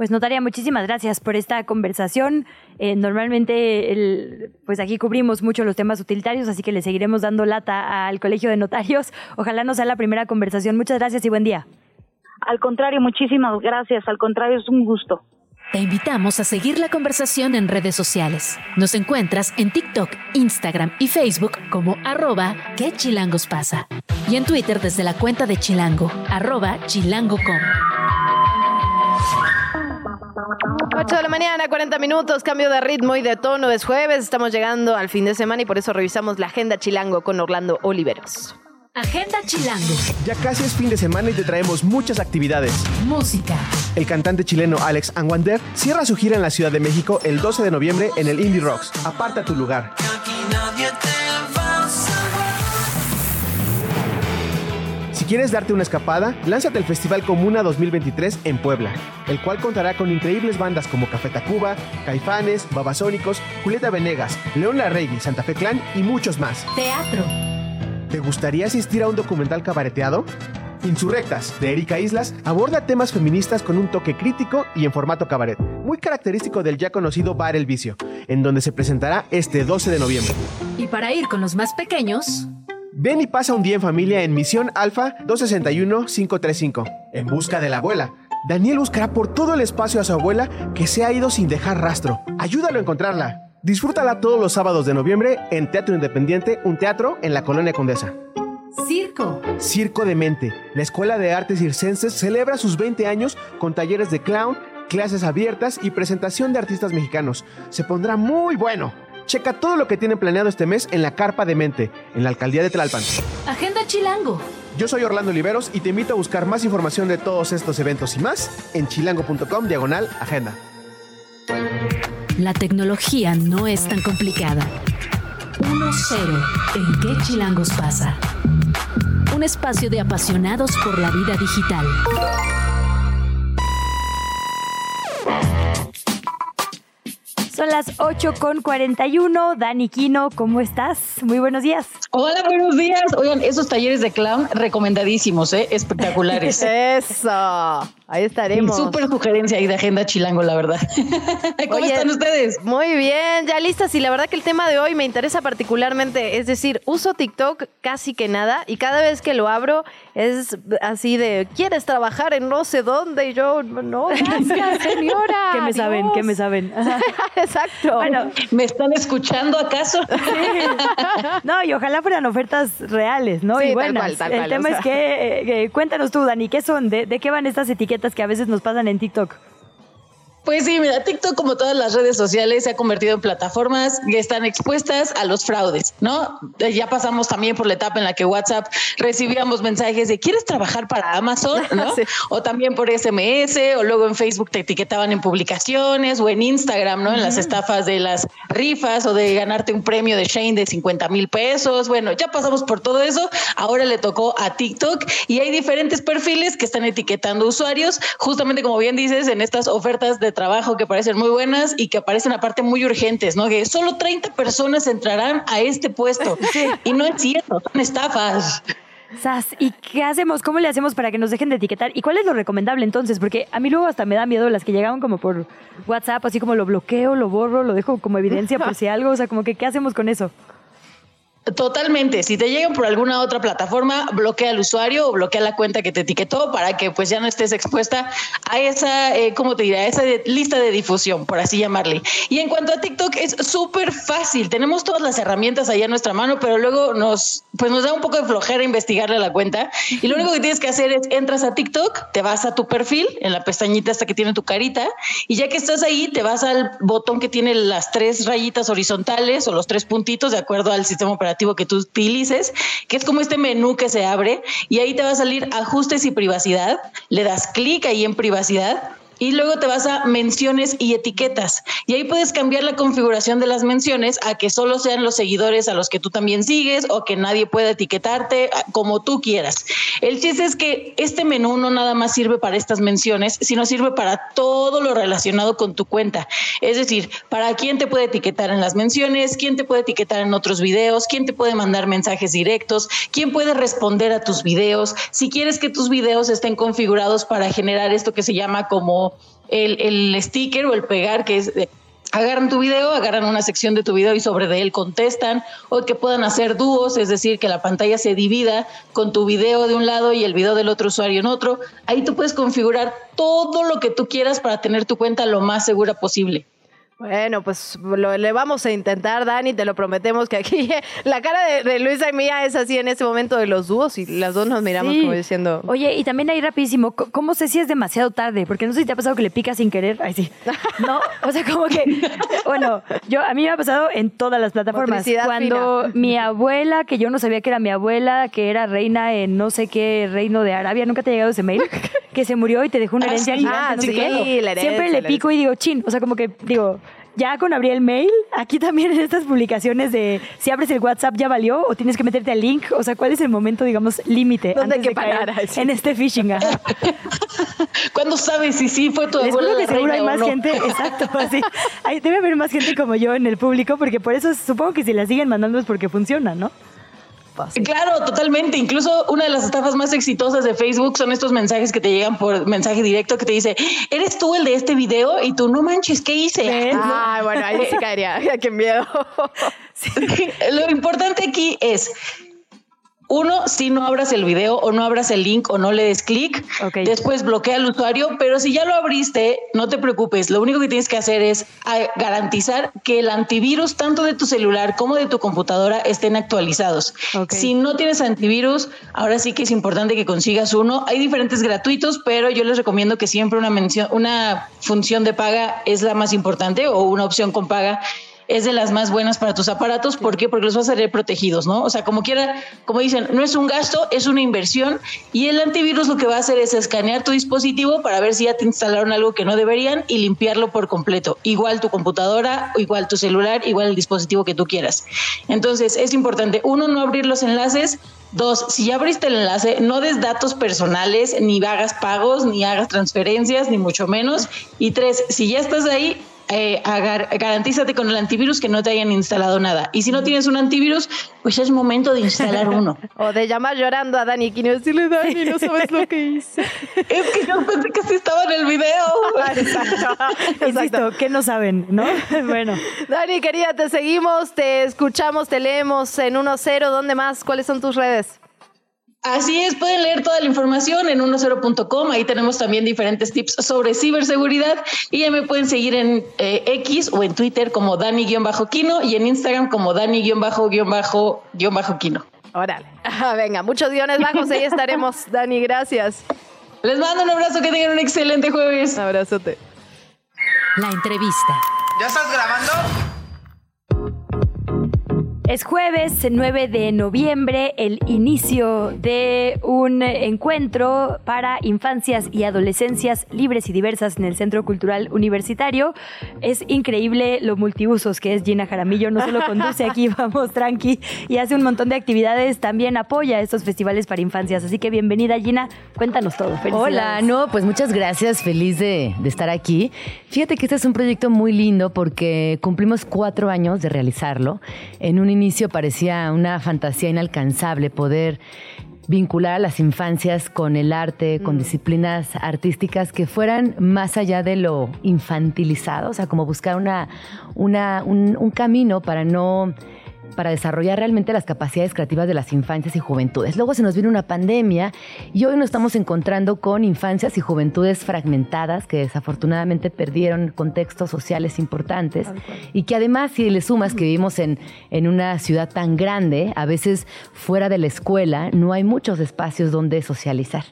Pues notaria, muchísimas gracias por esta conversación. Eh, normalmente, el, pues aquí cubrimos mucho los temas utilitarios, así que le seguiremos dando lata al Colegio de Notarios. Ojalá no sea la primera conversación. Muchas gracias y buen día. Al contrario, muchísimas gracias. Al contrario, es un gusto. Te invitamos a seguir la conversación en redes sociales. Nos encuentras en TikTok, Instagram y Facebook como arroba que chilangos pasa. Y en Twitter desde la cuenta de Chilango, arroba chilango.com. 8 de la mañana, 40 minutos, cambio de ritmo y de tono. Es jueves, estamos llegando al fin de semana y por eso revisamos la agenda Chilango con Orlando Oliveros. Agenda Chilango. Ya casi es fin de semana y te traemos muchas actividades. Música. El cantante chileno Alex Anwander cierra su gira en la Ciudad de México el 12 de noviembre en el Indie Rocks. Aparta tu lugar. Quieres darte una escapada, lánzate al Festival Comuna 2023 en Puebla, el cual contará con increíbles bandas como Café Tacuba, Caifanes, Babasónicos, Julieta Venegas, León Larregui, Santa Fe Clan y muchos más. Teatro. ¿Te gustaría asistir a un documental cabareteado? Insurrectas, de Erika Islas, aborda temas feministas con un toque crítico y en formato cabaret, muy característico del ya conocido Bar El Vicio, en donde se presentará este 12 de noviembre. Y para ir con los más pequeños, Ven y pasa un día en familia en Misión Alfa 261-535, en busca de la abuela. Daniel buscará por todo el espacio a su abuela que se ha ido sin dejar rastro. Ayúdalo a encontrarla. Disfrútala todos los sábados de noviembre en Teatro Independiente, un teatro en la Colonia Condesa. Circo. Circo de Mente. La Escuela de Artes Circenses celebra sus 20 años con talleres de clown, clases abiertas y presentación de artistas mexicanos. Se pondrá muy bueno. Checa todo lo que tienen planeado este mes en la Carpa de Mente, en la alcaldía de Tlalpan. Agenda Chilango. Yo soy Orlando Oliveros y te invito a buscar más información de todos estos eventos y más en chilango.com diagonal agenda. La tecnología no es tan complicada. 1-0 en qué chilangos pasa. Un espacio de apasionados por la vida digital. Son las 8 con 41. Dani Quino, ¿cómo estás? Muy buenos días. Hola, buenos días. Oigan, esos talleres de clown recomendadísimos, ¿eh? espectaculares. <laughs> Eso. Ahí estaremos. Súper sugerencia ahí de Agenda Chilango, la verdad. <laughs> ¿Cómo están ustedes? Muy bien, ya listas. Y la verdad que el tema de hoy me interesa particularmente. Es decir, uso TikTok casi que nada y cada vez que lo abro es así de, ¿quieres trabajar en no sé dónde? Y yo, no, <laughs> gracias, señora. ¿Qué me saben? ¿Qué me saben? Exacto. Bueno, ¿me están escuchando acaso? <laughs> No, y ojalá fueran ofertas reales, ¿no? Sí, y tal buenas. cual, tal el tema o es que, eh, eh, cuéntanos tú, Dani, ¿qué son? ¿De, de qué van estas etiquetas que a veces nos pasan en TikTok? Pues sí, mira, TikTok como todas las redes sociales se ha convertido en plataformas que están expuestas a los fraudes, ¿no? Eh, Ya pasamos también por la etapa en la que WhatsApp recibíamos mensajes de ¿quieres trabajar para Amazon? ¿no? <laughs> O también por SMS o luego en Facebook te etiquetaban en publicaciones o en Instagram, ¿no? En las estafas de las rifas o de ganarte un premio de Shane de 50 mil pesos. Bueno, ya pasamos por todo eso. Ahora le tocó a TikTok y hay diferentes perfiles que están etiquetando usuarios, justamente como bien dices, en estas ofertas de trabajo que parecen muy buenas y que aparecen aparte muy urgentes, ¿no? Que solo 30 personas entrarán a este puesto. <laughs> Y no es cierto, son estafas. Sas, ¿y qué hacemos? ¿Cómo le hacemos para que nos dejen de etiquetar? ¿Y cuál es lo recomendable entonces? Porque a mí luego hasta me da miedo las que llegaban como por WhatsApp, así como lo bloqueo, lo borro, lo dejo como evidencia por si algo, o sea, como que ¿qué hacemos con eso? Totalmente. Si te llegan por alguna otra plataforma, bloquea al usuario o bloquea la cuenta que te etiquetó para que pues ya no estés expuesta a esa, eh, ¿cómo te dirá? Esa lista de difusión, por así llamarle. Y en cuanto a TikTok, es súper fácil. Tenemos todas las herramientas ahí a nuestra mano, pero luego nos, pues nos da un poco de flojera investigarle la cuenta. Y lo único que tienes que hacer es entras a TikTok, te vas a tu perfil en la pestañita hasta que tiene tu carita y ya que estás ahí, te vas al botón que tiene las tres rayitas horizontales o los tres puntitos de acuerdo al sistema operativo que tú utilices, que es como este menú que se abre y ahí te va a salir ajustes y privacidad. Le das clic ahí en privacidad y luego te vas a menciones y etiquetas. Y ahí puedes cambiar la configuración de las menciones a que solo sean los seguidores a los que tú también sigues o que nadie pueda etiquetarte como tú quieras. El chiste es que este menú no nada más sirve para estas menciones, sino sirve para todo lo relacionado con tu cuenta. Es decir, para quién te puede etiquetar en las menciones, quién te puede etiquetar en otros videos, quién te puede mandar mensajes directos, quién puede responder a tus videos, si quieres que tus videos estén configurados para generar esto que se llama como el, sticker o el pegar, que es agarran tu video, agarran una sección de tu video y sobre de él contestan, o que puedan hacer dúos, es decir, que la pantalla se divida con tu video de un lado y el video del otro usuario en otro. Ahí tú puedes configurar todo lo que tú quieras para tener tu cuenta lo más segura posible. Bueno, pues lo, le vamos a intentar, Dani, te lo prometemos que aquí <laughs> la cara de, Luisa y mía es así en este momento de los dúos y las dos nos miramos como diciendo... Oye, y también ahí rapidísimo, ¿cómo sé si es demasiado tarde? Porque no sé si te ha pasado que le pica sin querer. Ay, sí. <laughs> No, o sea, como que... Bueno, yo a mí me ha pasado en todas las plataformas. Cuando mi abuela, que yo no sabía que era mi abuela, que era reina en no sé qué reino de Arabia, nunca te ha llegado ese mail, <laughs> que se murió y te dejó una ah, herencia gigante. Ah, sí, Siempre le pico y digo, chin, o sea, como que digo ya con abrir el mail, aquí también en estas publicaciones de si abres el WhatsApp ya valió o tienes que meterte al link, o sea, ¿cuál es el momento, digamos, límite ¿Dónde hay que parar en este phishing? <laughs> ¿Cuándo sabes si sí fue tu abuela que seguro hay más gente, <laughs> exacto, así. debe haber más gente como yo en el público porque por eso supongo que si la siguen mandando es porque funciona, ¿no? Claro, totalmente. Incluso una de las estafas más exitosas de Facebook son estos mensajes que te llegan por mensaje directo que te dice, ¿eres tú el de este video? Y tú, no manches, ¿qué hice? Ah, bueno, ahí sí <laughs> caería. <laughs> Qué miedo. Lo importante aquí es uno, si no abras el video o no abras el link o no le des clic, después bloquea al usuario, pero si ya lo abriste, no te preocupes, lo único que tienes que hacer es ah, garantizar que el antivirus tanto de tu celular como de tu computadora estén actualizados. Si no tienes antivirus, ahora sí que es importante que consigas uno. Hay diferentes gratuitos, pero yo les recomiendo que siempre una, mención, una función de paga es la más importante o una opción con paga es de las más buenas para tus aparatos. ¿Por qué? Porque los vas a tener protegidos, ¿no? O sea, como quiera, como dicen, no es un gasto, es una inversión y el antivirus lo que va a hacer es escanear tu dispositivo para ver si ya te instalaron algo que no deberían y limpiarlo por completo. Igual tu computadora, igual tu celular, igual el dispositivo que tú quieras. Entonces, es importante, uno, no abrir los enlaces. Dos, si ya abriste el enlace, no des datos personales, ni hagas pagos, ni hagas transferencias, ni mucho menos. Y tres, si ya estás ahí, eh, garantízate con el antivirus que no te hayan instalado nada. Y si no tienes un antivirus, pues es momento de instalar uno. <laughs> o de llamar llorando a Dani y decirle, Dani, no sabes lo que hice. <laughs> es que yo pensé que sí estaba en el video. <laughs> Exacto. Insisto, que no saben, ¿no? bueno. Dani, querida, te seguimos, te escuchamos, te leemos en 1-0. ¿Dónde más? ¿Cuáles son tus redes? Así es, pueden leer toda la información en 10.com. Ahí tenemos también diferentes tips sobre ciberseguridad y ya me pueden seguir en eh, X o en Twitter como Dani-Kino y en Instagram como Dani-Kino. Órale. <laughs> venga, muchos guiones bajos, ahí estaremos. <laughs> Dani, gracias. Les mando un abrazo, que tengan un excelente jueves. Un abrazote. La entrevista. ¿Ya estás grabando? Es jueves 9 de noviembre, el inicio de un encuentro para infancias y adolescencias libres y diversas en el Centro Cultural Universitario. Es increíble lo multiusos que es Gina Jaramillo. No solo conduce aquí, <laughs> vamos tranqui, y hace un montón de actividades, también apoya estos festivales para infancias. Así que bienvenida Gina, cuéntanos todo. Hola, no, pues muchas gracias, feliz de, de estar aquí. Fíjate que este es un proyecto muy lindo porque cumplimos cuatro años de realizarlo en un inicio parecía una fantasía inalcanzable poder vincular a las infancias con el arte, con mm. disciplinas artísticas que fueran más allá de lo infantilizado, o sea, como buscar una, un, camino para no para desarrollar realmente las capacidades creativas de las infancias y juventudes. Luego se nos viene una pandemia y hoy nos estamos encontrando con infancias y juventudes fragmentadas que desafortunadamente perdieron contextos sociales importantes y que además si le sumas que vivimos en, en una ciudad tan grande, a veces fuera de la escuela no hay muchos espacios donde socializar.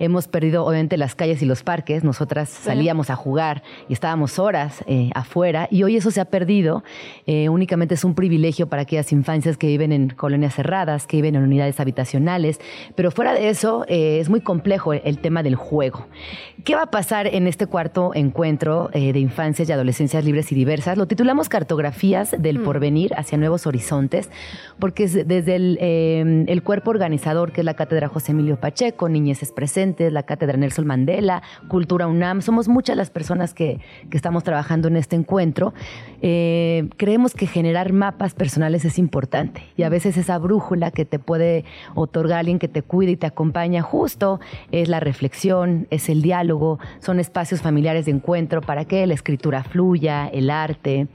Hemos perdido obviamente las calles y los parques. Nosotras salíamos a jugar y estábamos horas eh, afuera y hoy eso se ha perdido. Eh, únicamente es un privilegio para aquellas infancias que viven en colonias cerradas, que viven en unidades habitacionales. Pero fuera de eso eh, es muy complejo el, tema del juego. ¿Qué va a pasar en este cuarto encuentro de infancias y adolescencias libres y diversas? Lo titulamos Cartografías del mm. porvenir hacia nuevos horizontes, porque es desde el, el cuerpo organizador que es la Cátedra José Emilio Pacheco, Niñez Expresa, la Cátedra Nelson Mandela, Cultura UNAM, somos muchas las personas que, estamos trabajando en este encuentro. Eh, creemos que generar mapas personales es importante y a veces esa brújula que te puede otorgar alguien que te cuide y te acompaña justo es la reflexión, es el diálogo, son espacios familiares de encuentro para que la escritura fluya, el arte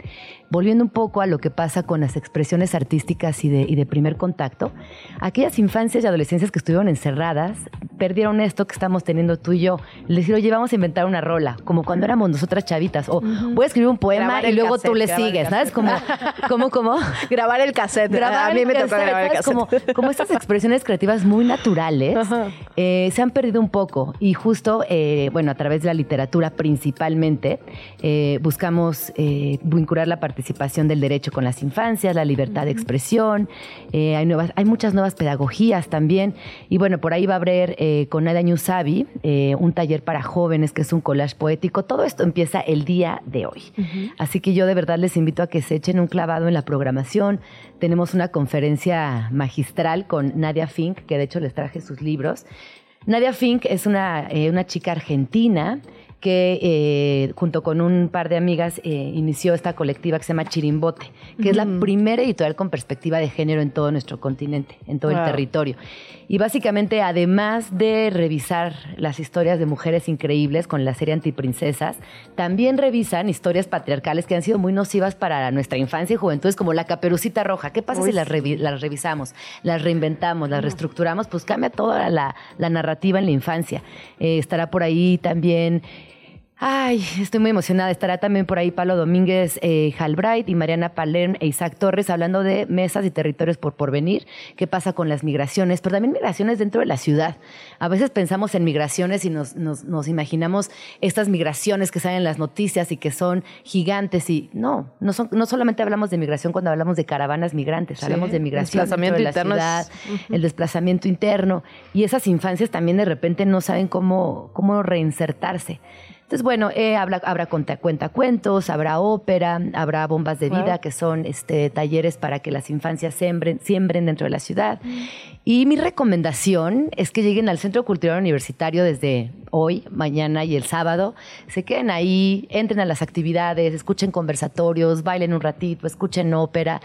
volviendo un poco a lo que pasa con las expresiones artísticas y de, y de primer contacto, aquellas infancias y adolescencias que estuvieron encerradas perdieron esto que estamos teniendo tú y yo. Les digo, oye, vamos a inventar una rola, como cuando éramos nosotras chavitas. O voy a escribir un poema y luego tú le sigues, ¿sabes? Como, como, como. <laughs> Grabar el cassette. Grabar a mí me tocó grabar el cassette. Como, como estas expresiones creativas muy naturales eh, se han perdido un poco. Y justo, eh, bueno, a través de la literatura principalmente, eh, buscamos vincular la participación del derecho con las infancias, la libertad de expresión. hay, nuevas, hay muchas nuevas pedagogías también. Y bueno, por ahí va a haber eh, con Nadia Ñusabi, eh, un taller para jóvenes que es un collage poético. Todo esto empieza el día de hoy. Así que yo de verdad les invito a que se echen un clavado en la programación. Tenemos una conferencia magistral con Nadia Fink, que de hecho les traje sus libros. Nadia Fink es una, eh, una chica argentina que eh, junto con un par de amigas eh, inició esta colectiva que se llama Chirimbote, que es la primera editorial con perspectiva de género en todo nuestro continente, en todo el territorio. Y básicamente, además de revisar las historias de mujeres increíbles con la serie Antiprincesas, también revisan historias patriarcales que han sido muy nocivas para nuestra infancia y juventud, como la caperucita roja. ¿Qué pasa si las, revisamos, las reinventamos, las reestructuramos? Pues cambia toda la, narrativa en la infancia. Eh, estará por ahí también Ay, estoy muy emocionada. Estará también por ahí Pablo Domínguez eh, Halbright y Mariana Palern e Isaac Torres hablando de mesas y territorios por porvenir, qué pasa con las migraciones, pero también migraciones dentro de la ciudad. A veces pensamos en migraciones y nos, nos, imaginamos estas migraciones que salen en las noticias y que son gigantes y no, no, son, no solamente hablamos de migración cuando hablamos de caravanas migrantes, hablamos de migración dentro de la ciudad, el desplazamiento interno y esas infancias también de repente no saben cómo, cómo reinsertarse. Entonces, bueno, eh, habrá, habrá cuentacuentos, habrá ópera, habrá bombas de vida, que son este, talleres para que las infancias siembren, siembren dentro de la ciudad. Y mi recomendación es que lleguen al Centro Cultural Universitario desde hoy, mañana y el sábado. Se queden ahí, entren a las actividades, escuchen conversatorios, bailen un ratito, escuchen ópera.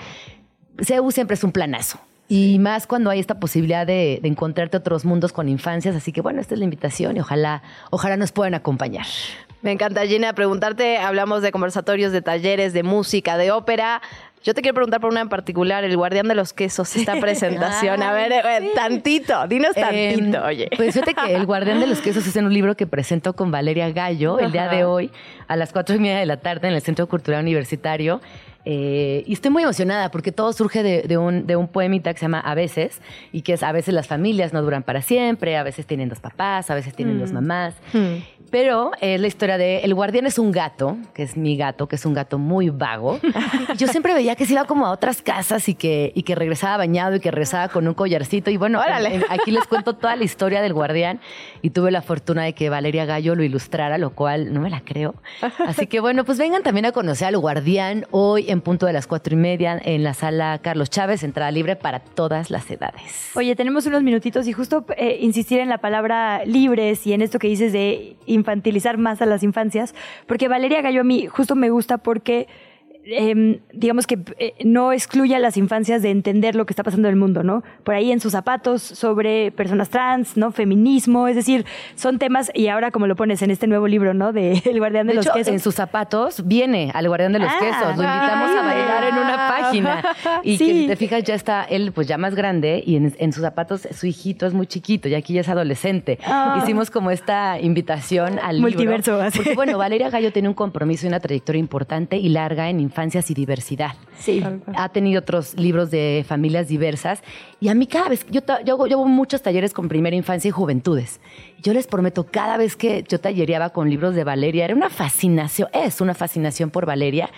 CEU siempre es un planazo. Y más cuando hay esta posibilidad de, encontrarte otros mundos con infancias. Así que bueno, esta es la invitación y ojalá, ojalá nos puedan acompañar. Me encanta, Gina, preguntarte, hablamos de conversatorios, de talleres, de música, de ópera. Yo te quiero preguntar por una en particular, El Guardián de los Quesos, esta <laughs> presentación. A ver, eh, tantito, dinos em, tantito, oye. Pues fíjate que El Guardián de los Quesos es en un libro que presento con Valeria Gallo el día de hoy a las cuatro y media de la tarde en el Centro Cultural Universitario. Eh, y estoy muy emocionada porque todo surge de, un, de, un, poemita que se llama A veces, y que es a veces las familias no duran para siempre, a veces tienen dos papás, a veces tienen dos mm. mamás. Mm. Pero es la historia de El guardián es un gato, que es mi gato, que es un gato muy vago. <laughs> Yo siempre veía que se iba como a otras casas y que, y que regresaba bañado y que regresaba con un collarcito. Y bueno, aquí les cuento toda la historia del guardián y tuve la fortuna de que Valeria Gallo lo ilustrara, lo cual no me la creo. Así que bueno, pues vengan también a conocer al guardián hoy en punto de las cuatro y media en la sala Carlos Chávez, entrada libre para todas las edades. Oye, tenemos unos minutitos y justo eh, insistir en la palabra libres y en esto que dices de infantilizar más a las infancias, porque Valeria Gallo a mí justo me gusta porque em, digamos que eh, no excluye a las infancias de entender lo que está pasando en el mundo, ¿no? Por ahí en sus zapatos sobre personas trans, ¿no? Feminismo, es decir, son temas, y ahora como lo pones en este nuevo libro, ¿no? De <laughs> El Guardián de, De los hecho, Quesos. en sus zapatos viene al guardián de los Ah, quesos. Lo invitamos a bailar en una página. <laughs> Y que Sí. si te fijas, ya está él pues ya más grande y en, en sus zapatos su hijito es muy chiquito y aquí ya es adolescente. Ah. Hicimos como esta invitación al libro. Multiverso. Porque bueno, Valeria Gallo tiene un compromiso y una trayectoria importante y larga en infancias y diversidad. Sí. Ha tenido otros libros de familias diversas y a mí cada vez, yo, yo, hago- yo hago muchos talleres con primera infancia y juventudes. Yo les prometo, cada vez que yo tallereaba con libros de Valeria, era una fascinación, es una fascinación por Valeria.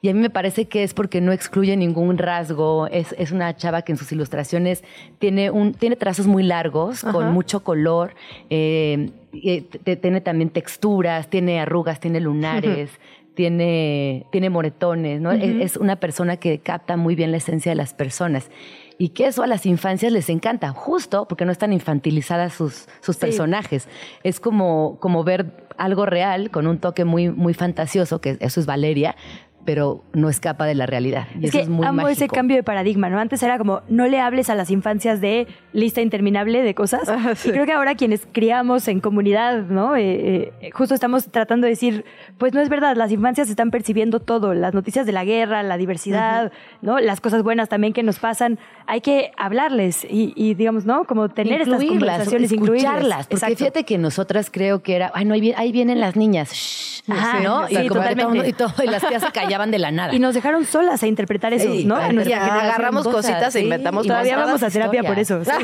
Y a mí me parece que es porque no excluye ningún rasgo. Es, es una chava que en sus ilustraciones tiene, un, tiene trazos muy largos, Ajá. con mucho color. eh, y te- tiene también texturas, tiene arrugas, tiene lunares, tiene, tiene moretones. Es- es una persona que capta muy bien la esencia de las personas. Y que eso a las infancias les encanta, justo porque no están infantilizadas sus, sus Sí. personajes. Es como, como ver algo real con un toque muy, muy fantasioso, que eso es Valeria, pero no escapa de la realidad. Y Es eso que es muy amo mágico. ese cambio de paradigma, ¿no? Antes era como, no le hables a las infancias de lista interminable de cosas. <laughs> Y creo que ahora quienes criamos en comunidad, ¿no? Eh, eh, justo estamos tratando de decir, pues no es verdad, las infancias están percibiendo todo, las noticias de la guerra, la diversidad, ¿no? Las cosas buenas también que nos pasan. Hay que hablarles y, y, digamos, ¿no? Como tener estas Incluirlas, conversaciones, escucharlas. incluirlas. Porque Exacto. fíjate que nosotras creo que era, ay, no, ahí, vi- ahí vienen las niñas, shh, Ajá, ¿no? sí, y como y, todo, y las tías se <laughs> de la nada. Y nos dejaron solas a interpretar eso, Sí, ¿no? A agarramos cositas e inventamos Todavía cosas. vamos a terapia por eso. sí. <laughs>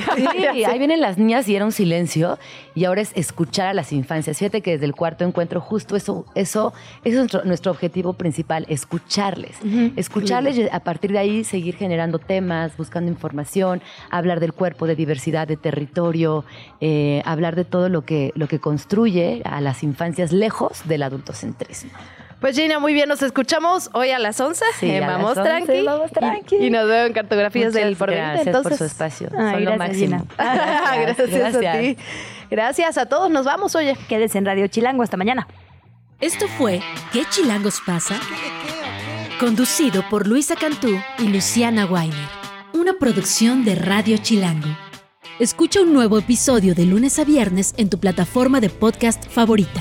Sí, <laughs> ahí vienen las niñas y era un silencio y ahora es escuchar a las infancias. Fíjate que desde el cuarto encuentro justo eso, eso, eso es nuestro, nuestro objetivo principal, escucharles. Escucharles y a partir de ahí seguir generando temas, buscando información, hablar del cuerpo, de diversidad, de territorio, eh, hablar de todo lo que, lo que construye a las infancias lejos del adultocentrismo. Pues Gina, muy bien, nos escuchamos hoy a las 11 Sí, a las Vamos 11, Tranqui. Vamos Tranqui. Y, y nos vemos en Cartografías Muchas del Porvenir. gracias Entonces, por su espacio. Ay, Son lo gracias, máximo. <laughs> Gina. gracias, a ti. Gracias a todos, nos vamos, oye. Quédese en Radio Chilango, hasta mañana. Esto fue ¿Qué chilangos pasa? Conducido por Luisa Cantú y Luciana Weiner. Una producción de Radio Chilango. Escucha un nuevo episodio de lunes a viernes en tu plataforma de podcast favorita.